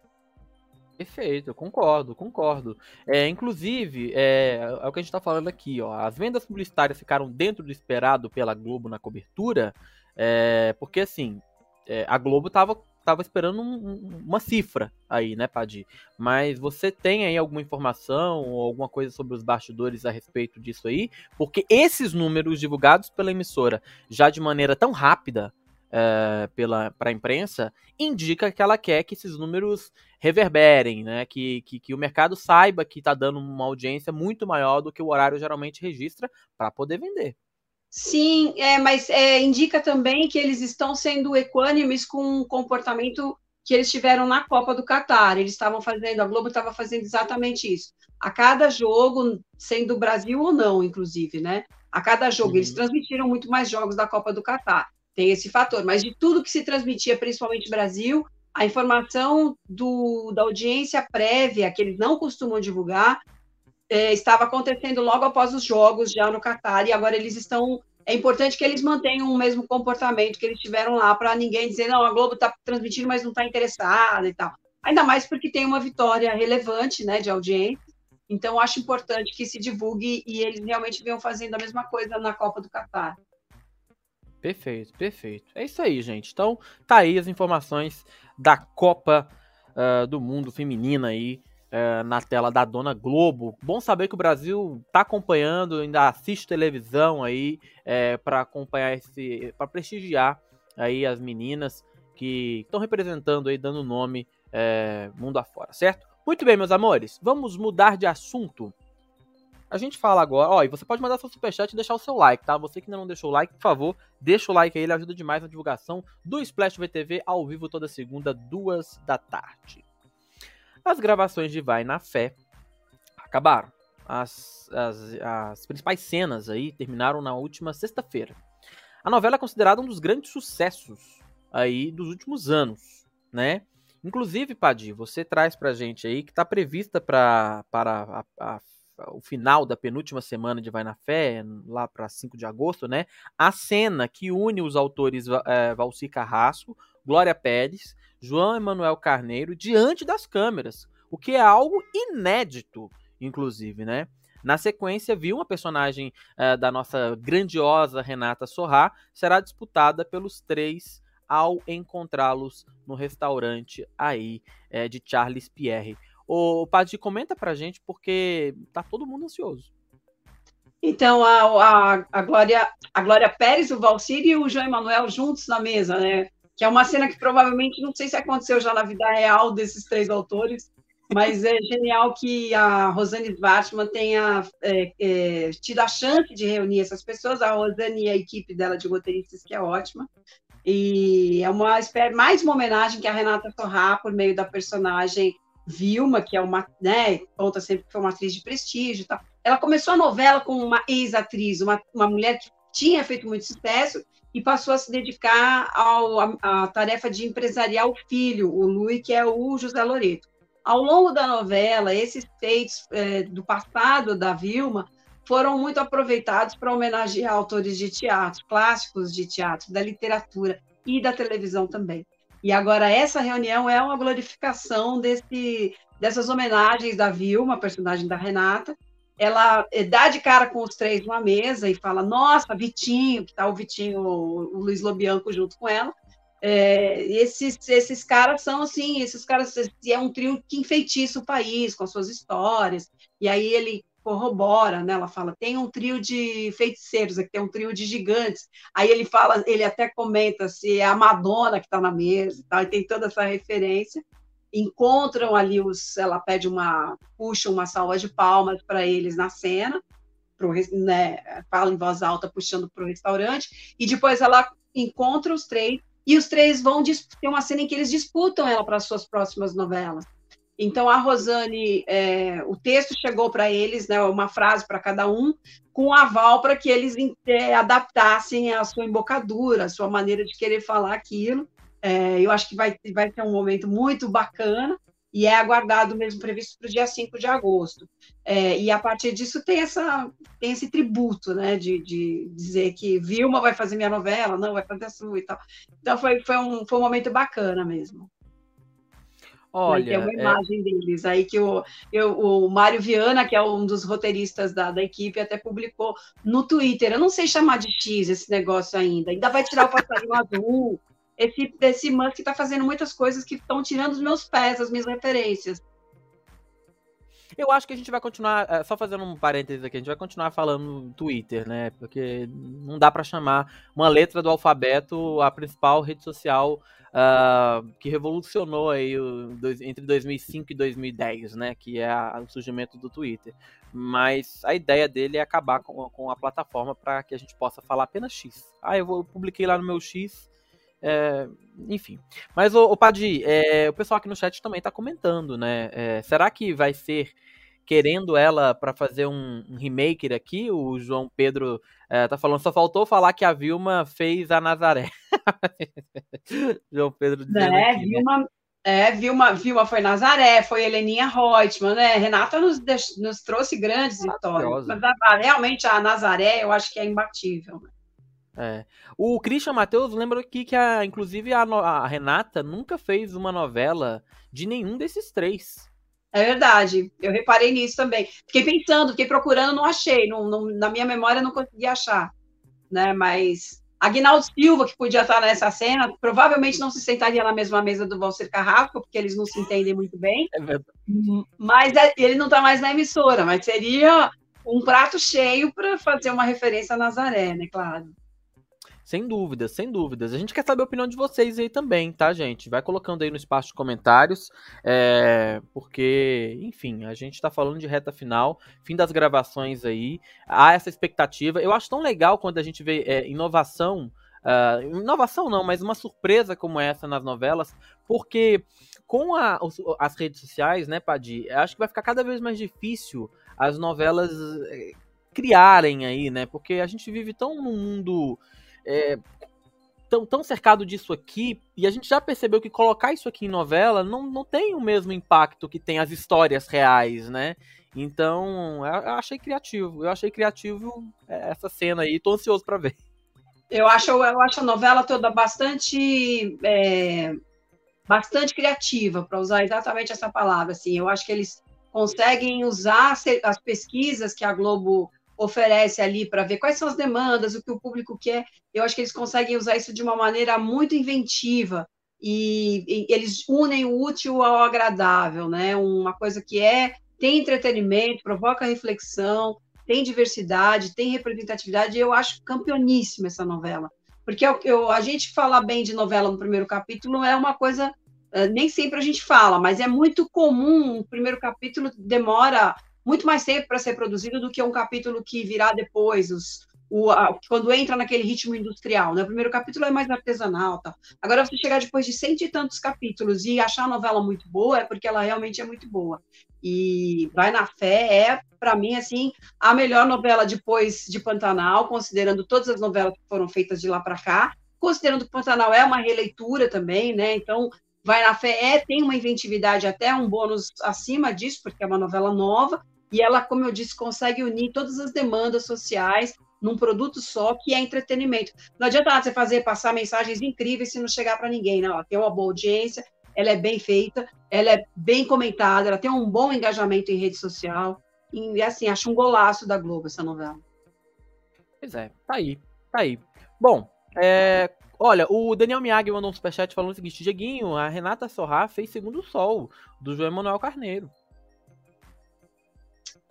Perfeito, concordo, concordo. É, inclusive, é, é, o que a gente está falando aqui, ó. As vendas publicitárias ficaram dentro do esperado pela Globo na cobertura, é, porque assim, é, a Globo estava tava esperando um, uma cifra aí, né, Padi? Mas você tem aí alguma informação ou alguma coisa sobre os bastidores a respeito disso aí? Porque esses números divulgados pela emissora já de maneira tão rápida é, pela para a imprensa indica que ela quer que esses números reverberem, né? Que, que, que o mercado saiba que está dando uma audiência muito maior do que o horário geralmente registra para poder vender. Sim, é, mas é, indica também que eles estão sendo equânimes com o comportamento que eles tiveram na Copa do Catar. Eles estavam fazendo, a Globo estava fazendo exatamente isso. A cada jogo, sendo Brasil ou não, inclusive, né? A cada jogo, uhum. eles transmitiram muito mais jogos da Copa do Catar. Tem esse fator, mas de tudo que se transmitia, principalmente Brasil, a informação do, da audiência prévia, que eles não costumam divulgar, é, estava acontecendo logo após os jogos, já no Catar, e agora eles estão. É importante que eles mantenham o mesmo comportamento que eles tiveram lá, para ninguém dizer, não, a Globo está transmitindo, mas não está interessada e tal. Ainda mais porque tem uma vitória relevante né, de audiência. Então, acho importante que se divulgue e eles realmente venham fazendo a mesma coisa na Copa do Catar. Perfeito, perfeito. É isso aí, gente. Então, tá aí as informações da Copa uh, do Mundo Feminina aí uh, na tela da Dona Globo. Bom saber que o Brasil tá acompanhando, ainda assiste televisão aí é, para acompanhar esse, para prestigiar aí as meninas que estão representando aí, dando nome é, mundo afora, certo? Muito bem, meus amores, vamos mudar de assunto. A gente fala agora, ó, e você pode mandar seu superchat e deixar o seu like, tá? Você que ainda não deixou o like, por favor, deixa o like aí, ele ajuda demais na divulgação do Splash VTV ao vivo toda segunda, duas da tarde. As gravações de Vai na Fé acabaram. As, as, as principais cenas aí terminaram na última sexta-feira. A novela é considerada um dos grandes sucessos aí dos últimos anos, né? Inclusive, Padir, você traz pra gente aí que tá prevista pra, para a, a o final da penúltima semana de Vai na Fé, lá para 5 de agosto, né? A cena que une os autores é, Valci Carrasco, Glória Pérez, João Emanuel Carneiro diante das câmeras, o que é algo inédito, inclusive, né? Na sequência, viu uma personagem é, da nossa grandiosa Renata Sorrá será disputada pelos três ao encontrá-los no restaurante aí é, de Charles Pierre. O Padre, comenta pra gente, porque tá todo mundo ansioso. Então, a, a, a, Glória, a Glória Pérez, o Valcir e o João Emanuel juntos na mesa, né? Que é uma cena que provavelmente, não sei se aconteceu já na vida real desses três autores, mas é genial que a Rosane Svartman tenha é, é, tido a chance de reunir essas pessoas, a Rosane e a equipe dela de roteiristas, que é ótima. E é uma mais uma homenagem que a Renata Torrá, por meio da personagem Vilma, que é uma, né, conta sempre que foi uma atriz de prestígio. Ela começou a novela com uma ex-atriz, uma, uma mulher que tinha feito muito sucesso e passou a se dedicar à tarefa de empresariar o filho, o Lui, que é o José Loreto. Ao longo da novela, esses feitos é, do passado da Vilma foram muito aproveitados para homenagear autores de teatro, clássicos de teatro, da literatura e da televisão também. E agora essa reunião é uma glorificação desse, dessas homenagens da Vilma, personagem da Renata. Ela eh, dá de cara com os três numa mesa e fala: Nossa, Vitinho, que está o Vitinho, o Luiz Lobianco junto com ela. É, esses, esses caras são assim, esses caras é um trio que enfeitiça o país com as suas histórias. E aí ele corrobora, né? Ela fala, tem um trio de feiticeiros, aqui tem um trio de gigantes. Aí ele fala, ele até comenta se é a Madonna que está na mesa, e, tal, e tem toda essa referência. Encontram ali os, ela pede uma, puxa uma salva de palmas para eles na cena, pro, né, fala em voz alta puxando para o restaurante, e depois ela encontra os três e os três vão ter uma cena em que eles disputam ela para as suas próximas novelas. Então, a Rosane, é, o texto chegou para eles, né, uma frase para cada um, com aval para que eles é, adaptassem a sua embocadura, a sua maneira de querer falar aquilo. É, eu acho que vai, vai ser um momento muito bacana e é aguardado mesmo previsto para o dia 5 de agosto. É, e a partir disso tem, essa, tem esse tributo, né, de, de dizer que Vilma vai fazer minha novela, não, vai fazer a sua e tal. Então foi, foi, um, foi um momento bacana mesmo. Olha, tem uma é imagem é... deles aí que o, eu, o Mário Viana, que é um dos roteiristas da, da equipe, até publicou no Twitter. Eu não sei chamar de X esse negócio ainda. Ainda vai tirar o passarinho azul esse, esse Musk está fazendo muitas coisas que estão tirando os meus pés, as minhas referências. Eu acho que a gente vai continuar, é, só fazendo um parênteses aqui, a gente vai continuar falando Twitter, né? Porque não dá para chamar uma letra do alfabeto a principal rede social uh, que revolucionou aí o, entre 2005 e 2010, né? Que é a, o surgimento do Twitter. Mas a ideia dele é acabar com, com a plataforma para que a gente possa falar apenas X. Ah, eu, vou, eu publiquei lá no meu X é, enfim. Mas, o, o Padi, é, o pessoal aqui no chat também está comentando, né? É, será que vai ser querendo ela para fazer um, um, remake aqui? O João Pedro é, tá falando, só faltou falar que a Vilma fez a Nazaré. João Pedro dizendo é, aqui, né? Vilma, né? É, Vilma, Vilma foi Nazaré, foi Heleninha Reutemann, né? Renata nos, nos trouxe grandes vitórias. Mas a, realmente a Nazaré eu acho que é imbatível. Né? É. O Christian Matheus lembra aqui que, a, inclusive, a, a, Renata nunca fez uma novela de nenhum desses três. É verdade, eu reparei nisso também. Fiquei pensando, fiquei procurando, não achei. Não, não, na minha memória não consegui achar. Né? Mas Agnaldo Silva, que podia estar nessa cena, provavelmente não se sentaria na mesma mesa do Valcer Carrasco, porque eles não se entendem muito bem. É verdade. Mas é, ele não está mais na emissora, mas seria um prato cheio para fazer uma referência a Nazaré, né? Claro. Sem dúvidas, sem dúvidas. A gente quer saber a opinião de vocês aí também, tá, gente? Vai colocando aí no espaço de comentários, é, porque, enfim, a gente tá falando de reta final, fim das gravações aí, há essa expectativa. Eu acho tão legal quando a gente vê é, inovação, uh, inovação não, mas uma surpresa como essa nas novelas, porque com a, as redes sociais, né, Padi, acho que vai ficar cada vez mais difícil as novelas é, criarem aí, né? Porque a gente vive tão num mundo é, tão, tão cercado disso aqui, e a gente já percebeu que colocar isso aqui em novela não, não tem o mesmo impacto que tem as histórias reais, né? Então, eu achei criativo. Eu achei criativo é, essa cena aí, tô ansioso para ver. Eu acho, eu acho a novela toda bastante é, bastante criativa, para usar exatamente essa palavra. Assim, eu acho que eles conseguem usar as pesquisas que a Globo oferece ali para ver quais são as demandas, o que o público quer. Eu acho que eles conseguem usar isso de uma maneira muito inventiva e, e, eles unem o útil ao agradável, né? Uma coisa que é tem entretenimento, provoca reflexão, tem diversidade, tem representatividade, e eu acho campeoníssima essa novela. Porque eu, eu, a gente falar bem de novela no primeiro capítulo é uma coisa, eh, nem sempre a gente fala, mas é muito comum, o primeiro capítulo demora muito mais tempo para ser produzido do que um capítulo que virá depois, os, o, a, quando entra naquele ritmo industrial. Né? O primeiro capítulo é mais artesanal. Tá? Agora, você chegar depois de cento e tantos capítulos e achar a novela muito boa, é porque ela realmente é muito boa. E Vai na Fé é, para mim, assim, a melhor novela depois de Pantanal, considerando todas as novelas que foram feitas de lá para cá. Considerando que Pantanal é uma releitura também, né? Então, Vai na Fé é, tem uma inventividade, até um bônus acima disso, porque é uma novela nova, e ela, como eu disse, consegue unir todas as demandas sociais num produto só, que é entretenimento. Não adianta nada você fazer passar mensagens incríveis se não chegar para ninguém, não. Ela tem uma boa audiência, ela é bem feita, ela é bem comentada, ela tem um bom engajamento em rede social. E assim, acho um golaço da Globo essa novela. Pois é, tá aí, tá aí. Bom, é, olha, o Daniel Miyagi mandou um superchat falando o seguinte: Dieguinho, a Renata Sorra fez Segundo Sol, do João Emanuel Carneiro.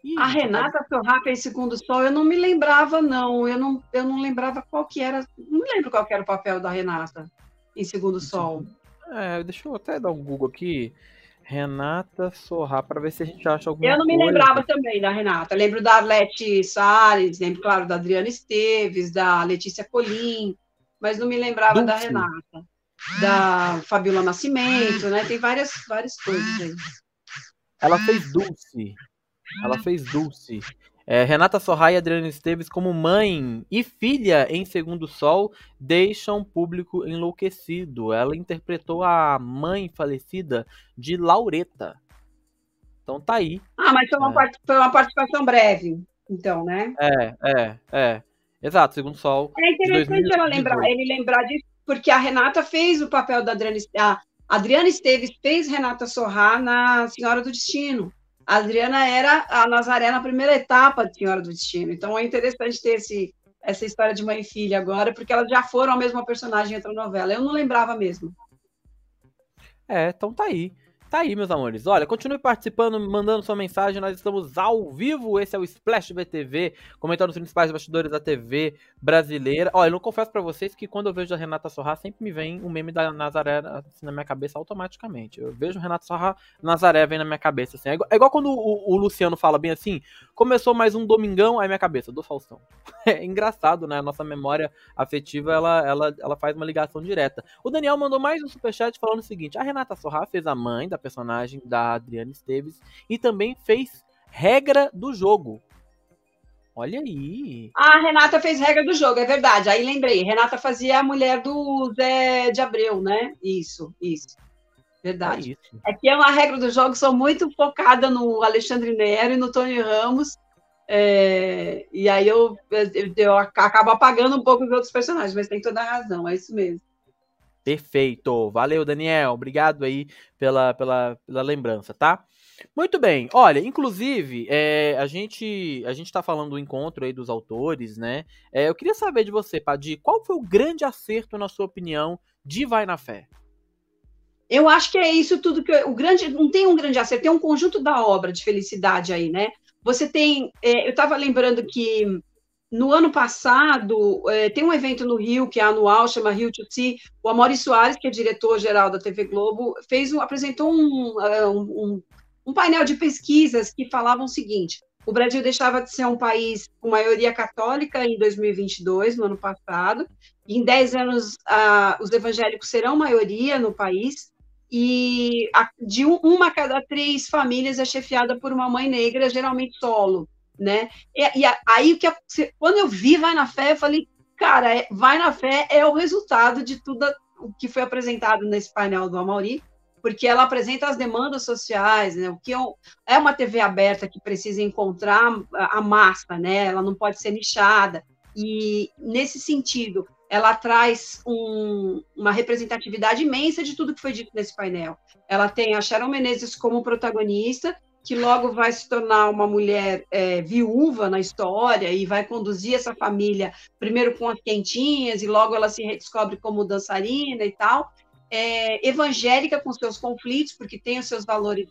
Ih, a Renata Sorra fez Segundo Sol, eu não me lembrava, não. Eu não, eu não lembrava qual que era. Não lembro qual que era o papel da Renata em Segundo Sol. É, deixa eu até dar um Google aqui. Renata Sorra, para ver se a gente acha alguma Eu não me coisa. lembrava também da Renata. lembro da Arlete Salles, lembro, claro, da Adriana Esteves, da Letícia Colim, mas não me lembrava Dulce. da Renata. Da Fabiola Nascimento, né? Tem várias, várias coisas aí. Ela fez Dulce. Ela fez Dulce. É, Renata Sorra e Adriana Esteves, como mãe e filha em Segundo Sol, deixam o público enlouquecido. Ela interpretou a mãe falecida de Laureta. Então tá aí. Ah, mas foi uma, é. foi uma participação breve, então, né? É, é, é. Exato, Segundo Sol. É interessante ela lembrar, ele lembrar disso, porque a Renata fez o papel da Adriana, a Adriana Esteves fez Renata Sorra na Senhora do Destino. A Adriana era a Nazaré na primeira etapa de Senhora do Destino. Então é interessante ter esse, essa história de mãe e filha agora, porque elas já foram a mesma personagem entre a novela. Eu não lembrava mesmo. É, então tá aí. Tá aí, meus amores. Olha, continue participando, mandando sua mensagem. Nós estamos ao vivo. Esse é o Splash BTV, comentando os principais bastidores da TV brasileira. Olha, eu não confesso para vocês que quando eu vejo a Renata Sorra, sempre me vem um meme da Nazaré assim, na minha cabeça automaticamente. Eu vejo Renata Sorra, Nazaré vem na minha cabeça assim. É igual, é igual quando o, o, Luciano fala bem assim: começou mais um domingão, aí minha cabeça, do Faustão. É engraçado, né? A nossa memória afetiva ela, ela, ela faz uma ligação direta. O Daniel mandou mais um superchat falando o seguinte: a Renata Sorra fez a mãe da personagem da Adriana Esteves e também fez regra do jogo. Olha aí. A Renata fez regra do jogo, é verdade. Aí lembrei, Renata fazia a mulher do Zé de Abreu, né? Isso, isso. Verdade. É, isso. é que é uma regra do jogo, sou muito focada no Alexandre Nero e no Tony Ramos. É, e aí eu, eu, eu, acabo apagando um pouco os outros personagens, mas tem toda a razão, é isso mesmo. Perfeito. Valeu, Daniel. Obrigado aí pela, pela, pela lembrança, tá? Muito bem. Olha, inclusive, é, a gente a gente está falando do encontro aí dos autores, né? É, eu queria saber de você, Padir, qual foi o grande acerto, na sua opinião, de Vai na Fé? Eu acho que é isso tudo que eu, o grande não tem um grande acerto, tem um conjunto da obra de felicidade aí, né? Você tem, é, eu estava lembrando que no ano passado, é, tem um evento no Rio, que é anual, chama Rio to See. O Amori Soares, que é diretor-geral da TV Globo, fez um, apresentou é, um, um, um, painel de pesquisas que falavam o seguinte: o Brasil deixava de ser um país com maioria católica em 2022, no ano passado, em 10 anos os evangélicos serão maioria no país, e a, de um, uma cada três famílias é chefiada por uma mãe negra, geralmente solo né? E, e aí que quando eu vi Vai na Fé, eu falei, cara, é, Vai na Fé é o resultado de tudo o que foi apresentado nesse painel do Amauri, porque ela apresenta as demandas sociais, né? O que é uma TV aberta que precisa encontrar a massa, né? Ela não pode ser nichada. E nesse sentido, ela traz um, uma representatividade imensa de tudo que foi dito nesse painel. Ela tem a Sharon Menezes como protagonista que logo vai se tornar uma mulher é, viúva na história e vai conduzir essa família primeiro com as quentinhas e logo ela se redescobre como dançarina e tal. é, evangélica com seus conflitos, porque tem os seus valores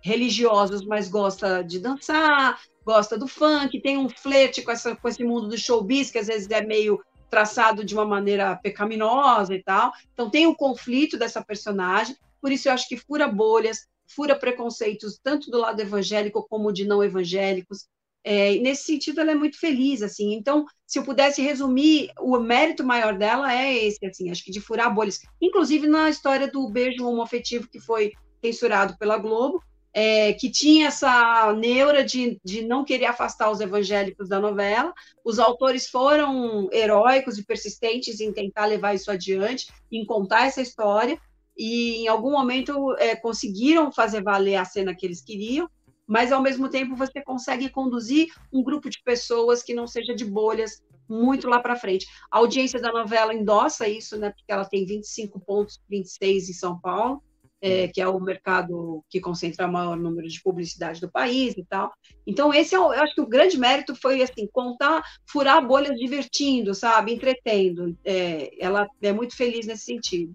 religiosos, mas gosta de dançar, gosta do funk, tem um flerte com, essa, com esse mundo do showbiz, que às vezes é meio traçado de uma maneira pecaminosa e tal. Então tem o conflito dessa personagem, por isso eu acho que fura bolhas, fura preconceitos tanto do lado evangélico como de não evangélicos. É, nesse sentido, ela é muito feliz, assim. Então, se eu pudesse resumir, o mérito maior dela é esse, assim, acho que de furar bolhas. Inclusive na história do beijo homoafetivo que foi censurado pela Globo, é, que tinha essa neura de, de não querer afastar os evangélicos da novela. Os autores foram heróicos e persistentes em tentar levar isso adiante, em contar essa história, e em algum momento é, conseguiram fazer valer a cena que eles queriam mas ao mesmo tempo você consegue conduzir um grupo de pessoas que não seja de bolhas muito lá para frente. A audiência da novela endossa isso, né, porque ela tem 25 pontos, 26 em São Paulo, é, que é o mercado que concentra o maior número de publicidade do país e tal. Então, esse é o, eu acho que o grande mérito foi assim, contar, furar bolhas divertindo, sabe, entretendo. É, ela é muito feliz nesse sentido.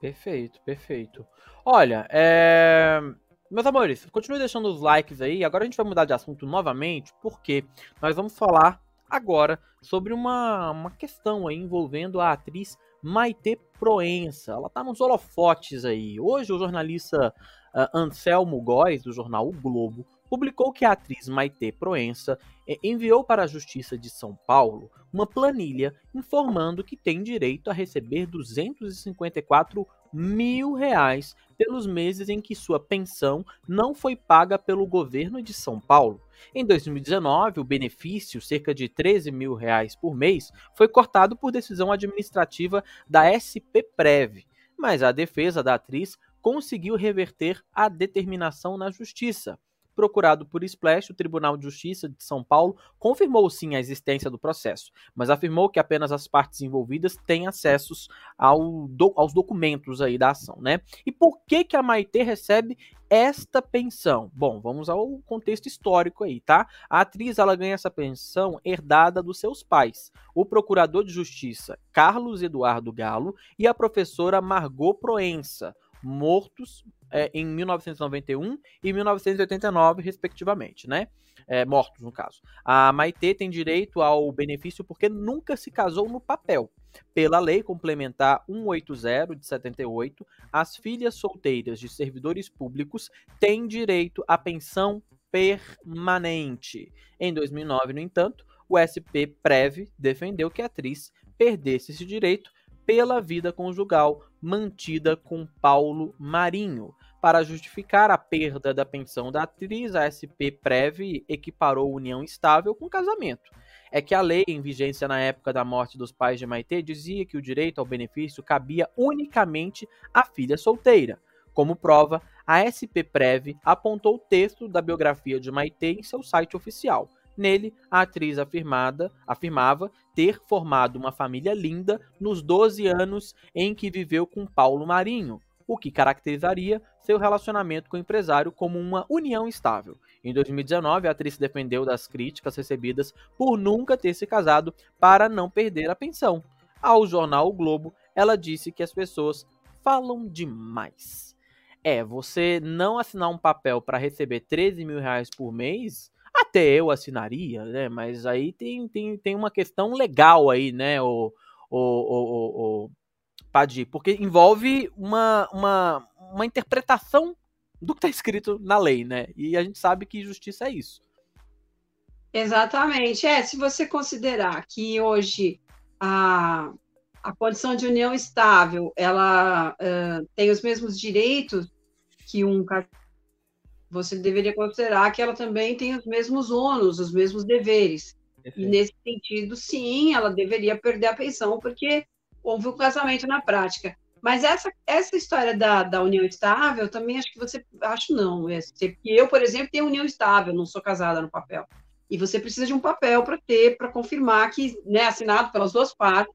Perfeito, perfeito. Olha, é... Meus amores, continue deixando os likes aí. Agora a gente vai mudar de assunto novamente, porque nós vamos falar agora sobre uma, uma questão aí envolvendo a atriz Maite Proença. Ela tá nos holofotes aí. Hoje o jornalista uh, Anselmo Góes, do jornal O Globo, publicou que a atriz Maite Proença eh, enviou para a Justiça de São Paulo uma planilha informando que tem direito a receber 254 mil reais pelos meses em que sua pensão não foi paga pelo governo de São Paulo. Em 2019, o benefício, cerca de 13 mil reais por mês, foi cortado por decisão administrativa da SPPrev, mas a defesa da atriz conseguiu reverter a determinação na justiça procurado por Splash, o Tribunal de Justiça de São Paulo confirmou sim a existência do processo, mas afirmou que apenas as partes envolvidas têm acessos ao do, aos documentos aí da ação, né? E por que que a Maitê recebe esta pensão? Bom, vamos ao contexto histórico aí, tá? A atriz ela ganha essa pensão herdada dos seus pais, o procurador de justiça Carlos Eduardo Galo e a professora Margot Proença, mortos é, em 1991 e 1989, respectivamente, né? É, mortos, no caso. A Maitê tem direito ao benefício porque nunca se casou no papel. Pela Lei Complementar 180 de 78, as filhas solteiras de servidores públicos têm direito à pensão permanente. Em 2009, no entanto, o SP Prev defendeu que a atriz perdesse esse direito pela vida conjugal mantida com Paulo Marinho. Para justificar a perda da pensão da atriz, a SP Prev equiparou união estável com casamento. É que a lei em vigência na época da morte dos pais de Maitê dizia que o direito ao benefício cabia unicamente à filha solteira. Como prova, a SP Prev apontou o texto da biografia de Maitê em seu site oficial. Nele, a atriz afirmada, afirmava ter formado uma família linda nos 12 anos em que viveu com Paulo Marinho, o que caracterizaria seu relacionamento com o empresário como uma união estável. Em 2019, a atriz defendeu das críticas recebidas por nunca ter se casado para não perder a pensão. Ao jornal o Globo, ela disse que as pessoas falam demais. É, você não assinar um papel para receber 13 mil reais por mês até eu assinaria, né? Mas aí tem, tem, tem uma questão legal aí, né, o, o, o, o, Padi, porque envolve uma, uma, uma interpretação do que está escrito na lei, né? E a gente sabe que justiça é isso. Exatamente. É, se você considerar que hoje a, a condição de união estável ela uh, tem os mesmos direitos que um você deveria considerar que ela também tem os mesmos ônus, os mesmos deveres. E nesse sentido, sim, ela deveria perder a pensão, porque houve o um casamento na prática. Mas essa, essa história da, da união estável, também acho que você. Acho não. É, porque eu, por exemplo, tenho união estável, não sou casada no papel. E você precisa de um papel para ter, para confirmar que, né, assinado pelas duas partes,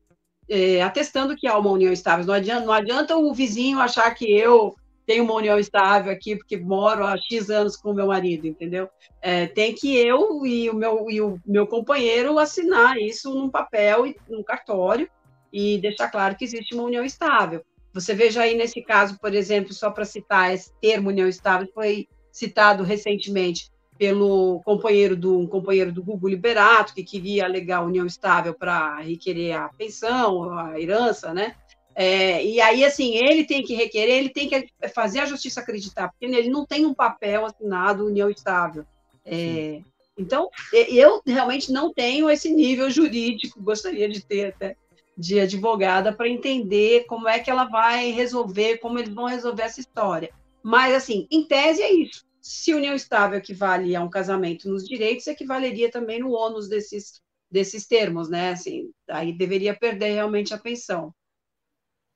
é, atestando que há uma união estável. Não adianta, não adianta o vizinho achar que eu tenho uma união estável aqui porque moro há X anos com o meu marido, entendeu? É, tem que eu e o, meu, e o meu companheiro assinar isso num papel, num cartório, e deixar claro que existe uma união estável. Você veja aí nesse caso, por exemplo, só para citar esse termo união estável, foi citado recentemente pelo companheiro do um companheiro do Google Liberato, que queria alegar união estável para requerer a pensão, a herança, né? É, e aí, assim, ele tem que requerer, ele tem que fazer a justiça acreditar, porque ele não tem um papel assinado união estável. É, então, eu realmente não tenho esse nível jurídico, gostaria de ter até, de advogada, para entender como é que ela vai resolver, como eles vão resolver essa história. Mas, assim, em tese é isso. Se união estável equivale a um casamento nos direitos, equivaleria também no ônus desses, desses termos, né? Assim, aí deveria perder realmente a pensão.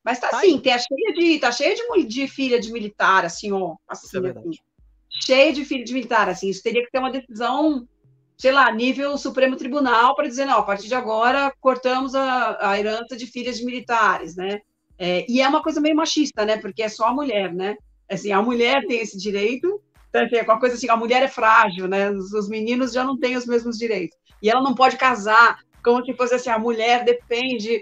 Mas tá, tá assim, tá cheia de, tá cheia de, de filha de militar, assim, ó. Assim, é assim, cheia de filha de militar, assim. Isso teria que ter uma decisão, sei lá, nível Supremo Tribunal, para dizer, não, a partir de agora cortamos a, a herança de filhas de militares, né? É, e é uma coisa meio machista, né? Porque é só a mulher, né? Assim, a mulher tem esse direito, é uma coisa assim, a mulher é frágil, né? Os meninos já não têm os mesmos direitos. E ela não pode casar, como se fosse assim, a mulher depende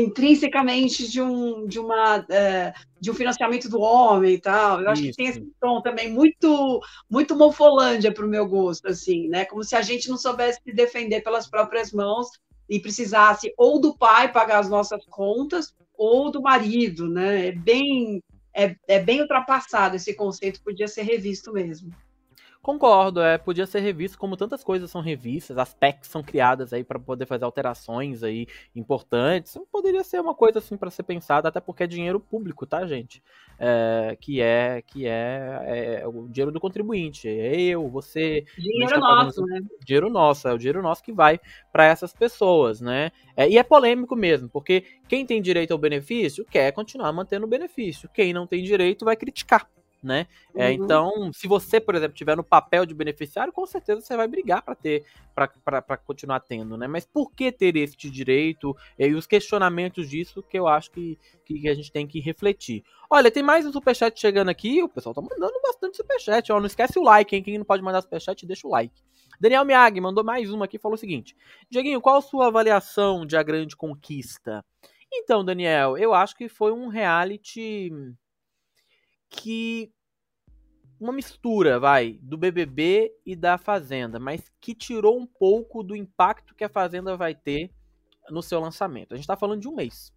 intrinsecamente de um de uma é, de um financiamento do homem e tal. Eu acho Isso. que tem esse tom também muito muito mofolândia para o meu gosto, assim, né? Como se a gente não soubesse se defender pelas próprias mãos e precisasse ou do pai pagar as nossas contas ou do marido, né? É bem é, é bem ultrapassado esse conceito, podia ser revisto mesmo. Concordo, é, podia ser revisto como tantas coisas são revistas, as PECs são criadas aí para poder fazer alterações aí importantes. Poderia ser uma coisa assim para ser pensada, até porque é dinheiro público, tá, gente? É, que é que é, é, o dinheiro do contribuinte, é eu, você. Dinheiro tá nosso, né? Dinheiro nosso, é o dinheiro nosso que vai para essas pessoas, né? É, e é polêmico mesmo, porque quem tem direito ao benefício quer continuar mantendo o benefício, quem não tem direito vai criticar né? É, uhum. então, se você, por exemplo, tiver no papel de beneficiário, com certeza você vai brigar para ter, para continuar tendo, né? Mas por que ter este direito e os questionamentos disso que eu acho que, que a gente tem que refletir. Olha, tem mais um superchat chegando aqui, o pessoal tá mandando bastante superchat, ó, não esquece o like, hein? Quem não pode mandar superchat, deixa o like. Daniel Miag mandou mais uma aqui, falou o seguinte: Dieguinho, qual a sua avaliação de A Grande Conquista? Então, Daniel, eu acho que foi um reality que uma mistura, vai, do BBB e da Fazenda, mas que tirou um pouco do impacto que a Fazenda vai ter no seu lançamento. A gente está falando de um mês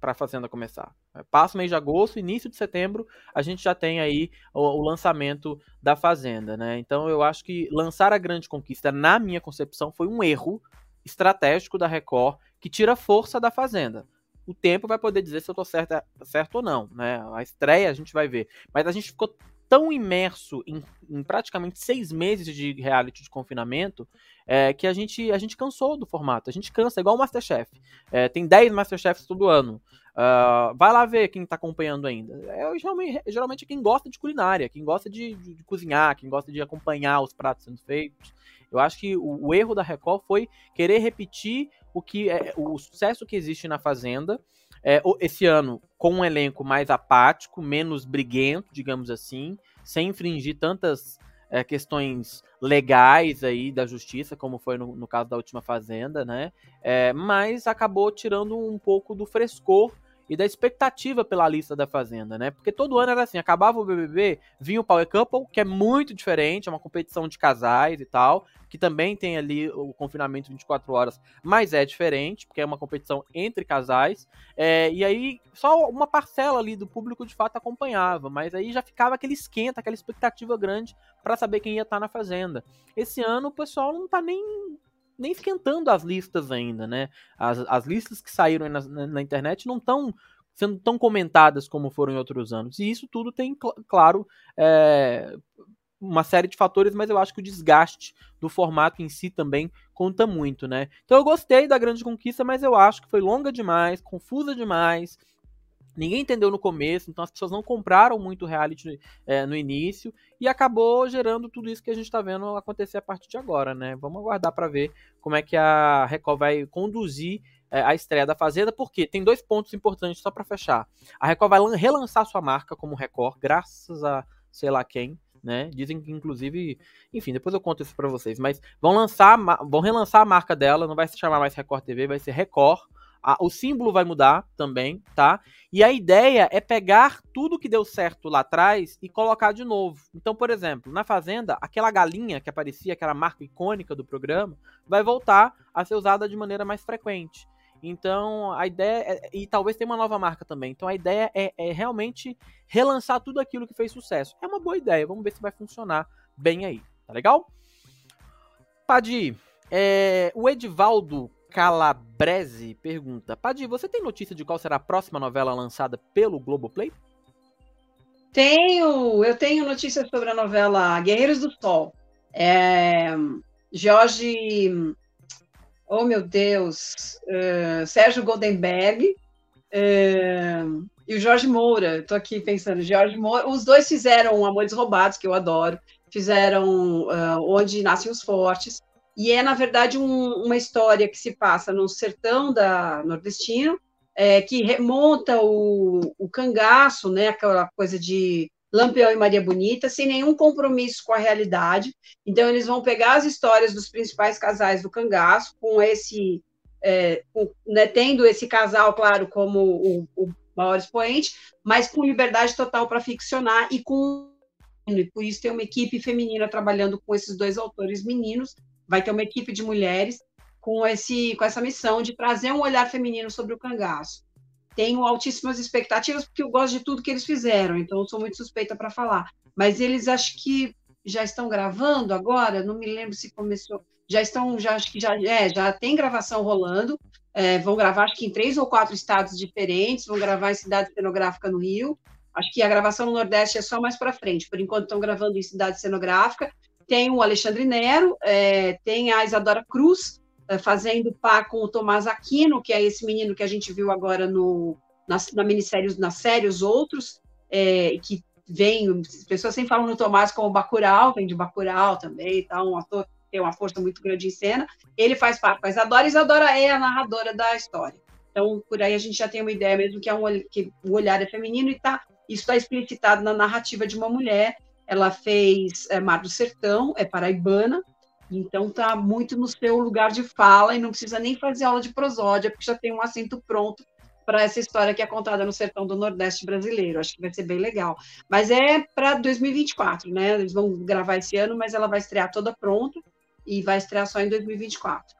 para a Fazenda começar. Passa o mês de agosto, início de setembro, a gente já tem aí o, o, lançamento da Fazenda, né? Então eu acho que lançar a Grande Conquista, na minha concepção, foi um erro estratégico da Record que tira força da Fazenda o tempo vai poder dizer se eu tô certo, certo ou não, né? A estreia a gente vai ver. Mas a gente ficou tão imerso em, em praticamente seis meses de reality de confinamento é, que a gente, a gente cansou do formato. A gente cansa, igual o Masterchef. É, tem 10 Masterchefs todo ano. Uh, vai lá ver quem tá acompanhando ainda. É geralmente, geralmente quem gosta de culinária, quem gosta de, de, de, cozinhar, quem gosta de acompanhar os pratos sendo feitos. Eu acho que o, o erro da Record foi querer repetir o que é, o sucesso que existe na Fazenda. É, esse ano com um elenco mais apático, menos briguento, digamos assim, sem infringir tantas é, questões legais aí da justiça, como foi no, no caso da última Fazenda, né? É, mas acabou tirando um pouco do frescor e da expectativa pela lista da Fazenda, né? Porque todo ano era assim, acabava o BBB, vinha o Power Couple, que é muito diferente, é uma competição de casais e tal, que também tem ali o confinamento 24 horas, mas é diferente, porque é uma competição entre casais, é, e aí só uma parcela ali do público de fato acompanhava, mas aí já ficava aquele esquenta, aquela expectativa grande para saber quem ia estar tá na Fazenda. Esse ano o pessoal não tá nem nem esquentando as listas ainda, né? As, as listas que saíram na, na, na internet não estão sendo tão comentadas como foram em outros anos. E isso tudo tem, cl claro, é, uma série de fatores, mas eu acho que o desgaste do formato em si também conta muito, né? Então eu gostei da Grande Conquista, mas eu acho que foi longa demais, confusa demais. Ninguém entendeu no começo, então as pessoas não compraram muito reality é, no início e acabou gerando tudo isso que a gente está vendo acontecer a partir de agora, né? Vamos aguardar para ver como é que a Record vai conduzir é, a estreia da Fazenda, porque tem dois pontos importantes só para fechar. A Record vai relançar sua marca como Record, graças a sei lá quem, né? Dizem que inclusive, enfim, depois eu conto isso para vocês, mas vão lançar, vão relançar a marca dela, não vai se chamar mais Record TV, vai ser Record A, o símbolo vai mudar também, tá? E a ideia é pegar tudo que deu certo lá atrás e colocar de novo. Então, por exemplo, na Fazenda, aquela galinha que aparecia, aquela marca icônica do programa, vai voltar a ser usada de maneira mais frequente. Então, a ideia. É, e talvez tenha uma nova marca também. Então, a ideia é, é, realmente relançar tudo aquilo que fez sucesso. É uma boa ideia. Vamos ver se vai funcionar bem aí. Tá legal? Padi, é, o Edivaldo Calabrese pergunta: Padi, você tem notícia de qual será a próxima novela lançada pelo Globoplay? Tenho, eu tenho notícias sobre a novela Guerreiros do Sol. É, Jorge oh meu Deus, uh, Sérgio Goldenberg uh, e o Jorge Moura. Estou aqui pensando, Jorge Moura. Os dois fizeram Amores Roubados, que eu adoro, fizeram uh, Onde Nascem os Fortes. E é, na verdade, um, uma história que se passa no sertão da nordestino, é, que remonta o, o cangaço, né, aquela coisa de Lampião e Maria Bonita, sem nenhum compromisso com a realidade. Então, eles vão pegar as histórias dos principais casais do cangaço, com esse. É, com, né, tendo esse casal, claro, como o, o maior expoente, mas com liberdade total para ficcionar e com. E por isso tem uma equipe feminina trabalhando com esses dois autores meninos, vai ter uma equipe de mulheres com, esse, com essa missão de trazer um olhar feminino sobre o cangaço tenho altíssimas expectativas, porque eu gosto de tudo que eles fizeram, então sou muito suspeita para falar. Mas eles acho que já estão gravando agora, não me lembro se começou. Já estão, já acho que já, é, já tem gravação rolando. É, vão gravar, acho que em três ou quatro estados diferentes, vão gravar em cidade cenográfica no Rio. Acho que a gravação no Nordeste é só mais para frente. Por enquanto estão gravando em cidade cenográfica. Tem o Alexandre Nero, é, tem a Isadora Cruz, eh, fazendo par com o Tomás Aquino, que é esse menino que a gente viu agora no, na, na minissérie, na série Os Outros, é, que vem, as pessoas sempre falam no Tomás como Bacurau, vem de Bacurau também, tá, um ator tem uma força muito grande em cena, ele faz parte com a Isadora, Isadora é a narradora da história. Então, por aí a gente já tem uma ideia mesmo que, é um, que o olhar é feminino e tá, isso está explicitado na narrativa de uma mulher, ela fez é, Mar do Sertão, é paraibana, então tá muito no seu lugar de fala e não precisa nem fazer aula de prosódia, porque já tem um assento pronto para essa história que é contada no sertão do Nordeste brasileiro. Acho que vai ser bem legal. Mas é para 2024, né? Eles vão gravar esse ano, mas ela vai estrear toda pronta e vai estrear só em 2024.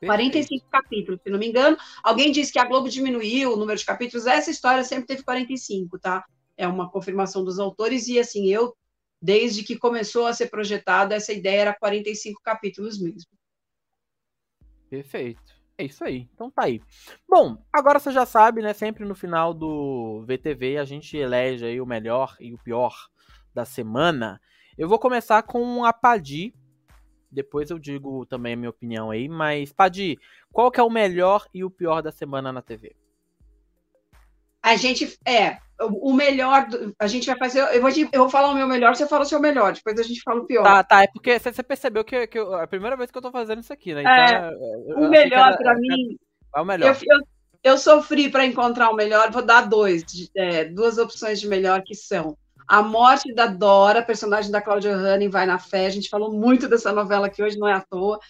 Perfeito. 45 capítulos, se não me engano. Alguém disse que a Globo diminuiu o número de capítulos. Essa história sempre teve 45, tá? É uma confirmação dos autores e assim, eu desde que começou a ser projetada, essa ideia era 45 capítulos mesmo. Perfeito. É isso aí. Então tá aí. Bom, agora você já sabe, né? Sempre no final do VTV a gente elege aí o melhor e o pior da semana. Eu vou começar com a Padi. Depois eu digo também a minha opinião aí. Mas, Padi, qual que é o melhor e o pior da semana na TV? A gente. É, o melhor, a gente vai fazer. Eu vou, eu vou falar o meu melhor, você fala o seu melhor, depois a gente fala o pior. Tá, tá, é porque você percebeu que, que eu, é a primeira vez que eu tô fazendo isso aqui, né? Então, é, o melhor para mim. É o melhor. Eu, eu, eu sofri para encontrar o melhor, vou dar dois, é, duas opções de melhor que são. A morte da Dora, personagem da Cláudia Hanning, vai na fé. A gente falou muito dessa novela aqui hoje, não é à toa.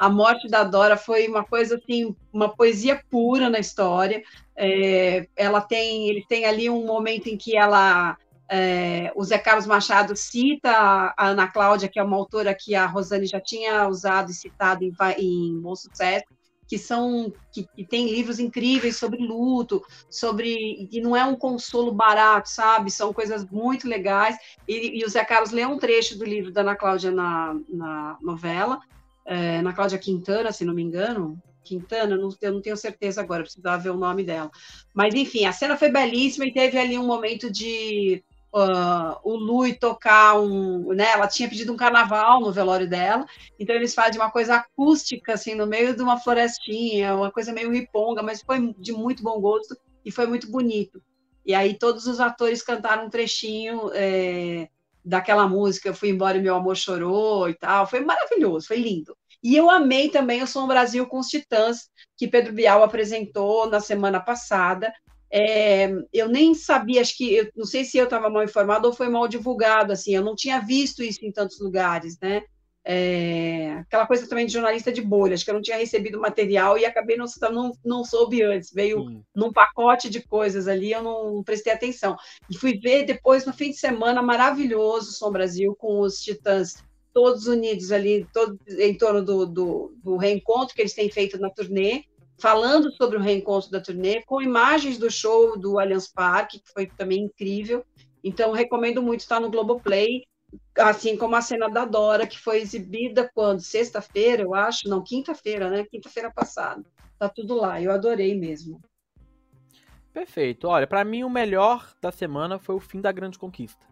A morte da Dora foi uma coisa assim, uma poesia pura na história. É, ela tem, ele tem ali um momento em que ela, é, o Zé Carlos Machado cita a Ana Cláudia, que é uma autora que a Rosane já tinha usado e citado em, em Bom Sucesso, que são que, que, tem livros incríveis sobre luto, sobre e não é um consolo barato, sabe? São coisas muito legais. E, e o Zé Carlos lê um trecho do livro da Ana Cláudia na, na novela é, na Cláudia Quintana, se não me engano. Quintana, não, eu não tenho certeza agora, precisava ver o nome dela. Mas, enfim, a cena foi belíssima e teve ali um momento de uh, o Lui tocar um. Né, ela tinha pedido um carnaval no velório dela, então eles fazem uma coisa acústica, assim, no meio de uma florestinha, uma coisa meio riponga, mas foi de muito bom gosto e foi muito bonito. E aí todos os atores cantaram um trechinho. É, daquela música Eu Fui Embora e Meu Amor Chorou e tal. Foi maravilhoso, foi lindo. E eu amei também o Som Brasil com os Titãs, que Pedro Bial apresentou na semana passada. É, eu nem sabia, acho que, eu, não sei se eu estava mal informado ou foi mal divulgado, assim, eu não tinha visto isso em tantos lugares, né? É, aquela coisa também de jornalista de bolha, acho que eu não tinha recebido material e acabei não, não, não soube antes, veio Sim. num pacote de coisas ali, eu não, não, prestei atenção. E fui ver depois, no fim de semana, maravilhoso Som Brasil, com os Titãs todos unidos ali, todo, em torno do, do, do reencontro que eles têm feito na turnê, falando sobre o reencontro da turnê, com imagens do show do Allianz Parque, que foi também incrível. Então, recomendo muito estar no Globoplay assim como a cena da Dora, que foi exibida quando? Sexta-feira, eu acho? Não, quinta-feira, né? Quinta-feira passada. Tá tudo lá, eu adorei mesmo. Perfeito. Olha, para mim o melhor da semana foi o fim da Grande Conquista,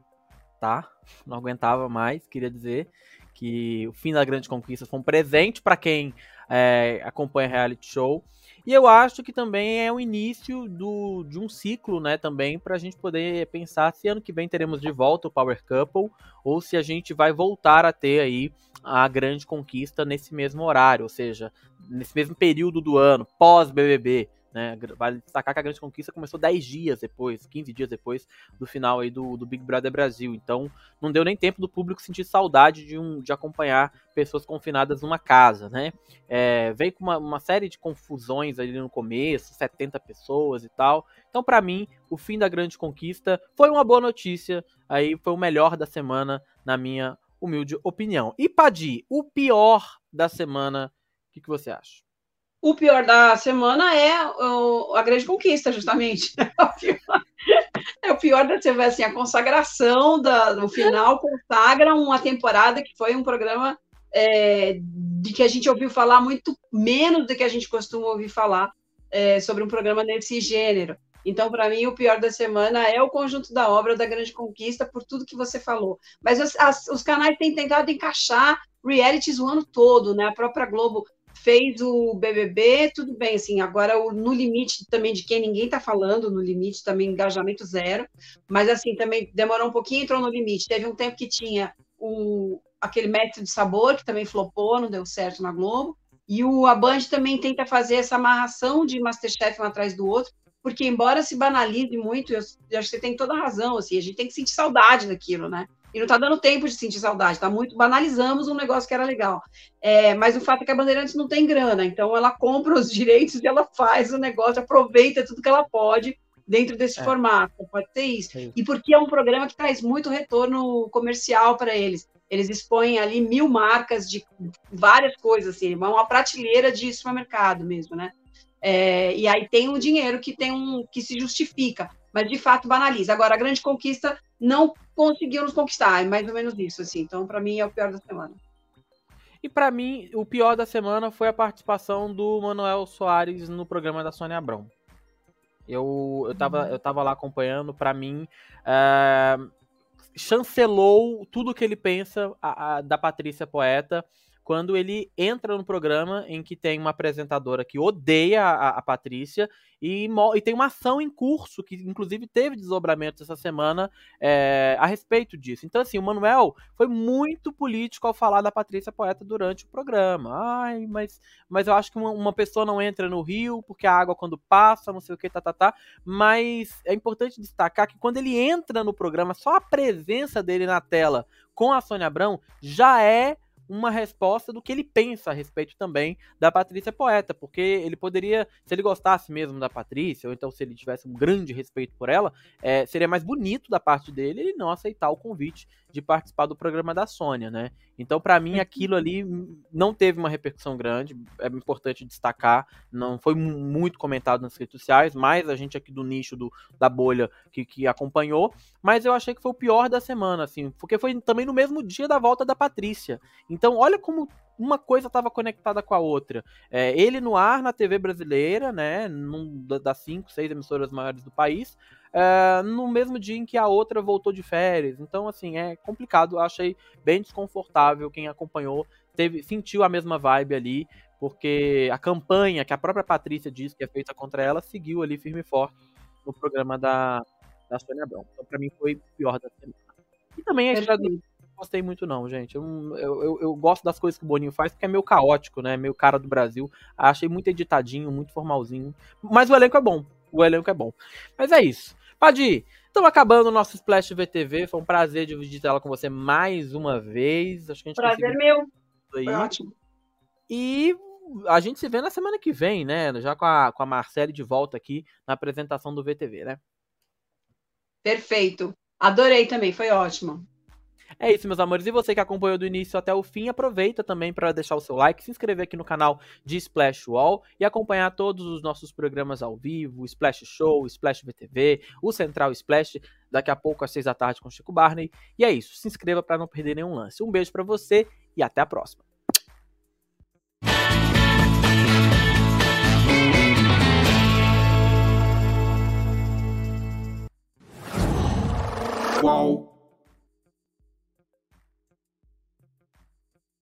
tá? Não aguentava mais, queria dizer que o fim da Grande Conquista foi um presente para quem é, acompanha reality show. E eu acho que também é o início do, de um ciclo, né, também, para a gente poder pensar se ano que vem teremos de volta o Power Couple ou se a gente vai voltar a ter aí a grande conquista nesse mesmo horário, ou seja, nesse mesmo período do ano, pós-BBB. Né? Vale destacar que a grande conquista começou 10 dias depois, 15 dias depois do final aí do, do Big Brother Brasil. Então não deu nem tempo do público sentir saudade de, um, de acompanhar pessoas confinadas numa casa. Né? É, veio com uma, uma série de confusões ali no começo, 70 pessoas e tal. Então, para mim, o fim da grande conquista foi uma boa notícia. Aí foi o melhor da semana, na minha humilde opinião. E Padi, o pior da semana, o que, que você acha? O pior da semana é a grande conquista, justamente. É o pior da semana, assim, a consagração da, no final consagra uma temporada que foi um programa é, de que a gente ouviu falar muito menos do que a gente costuma ouvir falar é, sobre um programa nesse gênero. Então, para mim, o pior da semana é o conjunto da obra da Grande Conquista, por tudo que você falou. Mas as, as, os canais têm tentado encaixar realities o ano todo, né? A própria Globo fez o BBB, tudo bem, assim, agora o No Limite também, de quem ninguém está falando, No Limite também engajamento zero, mas assim, também demorou um pouquinho, entrou no limite. Teve um tempo que tinha o, aquele Mestre de Sabor, que também flopou, não deu certo na Globo, e o A Band também tenta fazer essa amarração de Masterchef um atrás do outro, porque embora se banalize muito, eu acho que você tem toda a razão, assim, a gente tem que sentir saudade daquilo, né? E não está dando tempo de sentir saudade, tá muito. Banalizamos um negócio que era legal. É, mas o fato é que a Bandeirantes não tem grana, então ela compra os direitos e ela faz o negócio, aproveita tudo que ela pode dentro desse é. formato. Pode ser isso. É. E porque é um programa que traz muito retorno comercial para eles. Eles expõem ali mil marcas de várias coisas, assim, uma prateleira de supermercado mesmo, né? É, e aí tem um dinheiro que tem um que se justifica, mas de fato banaliza. Agora, a grande conquista não conseguiu nos conquistar. É mais ou menos isso, assim. Então, para mim, é o pior da semana. E para mim, o pior da semana foi a participação do Manuel Soares no programa da Sônia Abrão. Eu, eu, tava, uhum. eu tava lá acompanhando, para mim, é, chancelou tudo que ele pensa a, a, da Patrícia Poeta quando ele entra no programa em que tem uma apresentadora que odeia a, a Patrícia e, e, tem uma ação em curso, que inclusive teve desdobramento essa semana é, a respeito disso. Então, assim, o Manuel foi muito político ao falar da Patrícia Poeta durante o programa. Ai, mas, mas eu acho que uma, uma pessoa não entra no rio porque a água quando passa, não sei o que, tá, tá, tá. Mas é importante destacar que quando ele entra no programa, só a presença dele na tela com a Sônia Abrão já é uma resposta do que ele pensa a respeito também da Patrícia Poeta, porque ele poderia, se ele gostasse mesmo da Patrícia, ou então se ele tivesse um grande respeito por ela, é, seria mais bonito da parte dele ele não aceitar o convite de participar do programa da Sônia, né? Então, para mim, aquilo ali não teve uma repercussão grande, é importante destacar, não foi muito comentado nas redes sociais, mas a gente aqui do nicho do, da bolha que, que acompanhou, mas eu achei que foi o pior da semana, assim, porque foi também no mesmo dia da volta da Patrícia. Então, olha como uma coisa estava conectada com a outra. É, ele no ar na TV brasileira, né, num, das cinco, seis emissoras maiores do país, é, no mesmo dia em que a outra voltou de férias. Então, assim, é complicado. Achei bem desconfortável. Quem acompanhou teve, sentiu a mesma vibe ali, porque a campanha que a própria Patrícia disse que é feita contra ela seguiu ali firme e forte no programa da, da Sônia Abrão. Então, pra mim, foi pior da semana. E também a história do gostei muito, não, gente. Eu, eu, eu, gosto das coisas que o Boninho faz, porque é meio caótico, né? Meio cara do Brasil. Achei muito editadinho, muito formalzinho. Mas o elenco é bom. O elenco é bom. Mas é isso. Padi, estamos acabando o nosso Splash VTV. Foi um prazer dividir tela com você mais uma vez. Acho que a gente prazer conseguiu... meu. Foi ótimo. E a gente se vê na semana que vem, né? Já com a, com a Marcele de volta aqui na apresentação do VTV, né? Perfeito. Adorei também, foi ótimo. É isso, meus amores. E você que acompanhou do início até o fim, aproveita também para deixar o seu like, se inscrever aqui no canal de Splash Wall e acompanhar todos os nossos programas ao vivo, Splash Show, Splash VTV, o Central Splash, daqui a pouco às seis da tarde com Chico Barney. E é isso, se inscreva para não perder nenhum lance. Um beijo para você e até a próxima. Qual?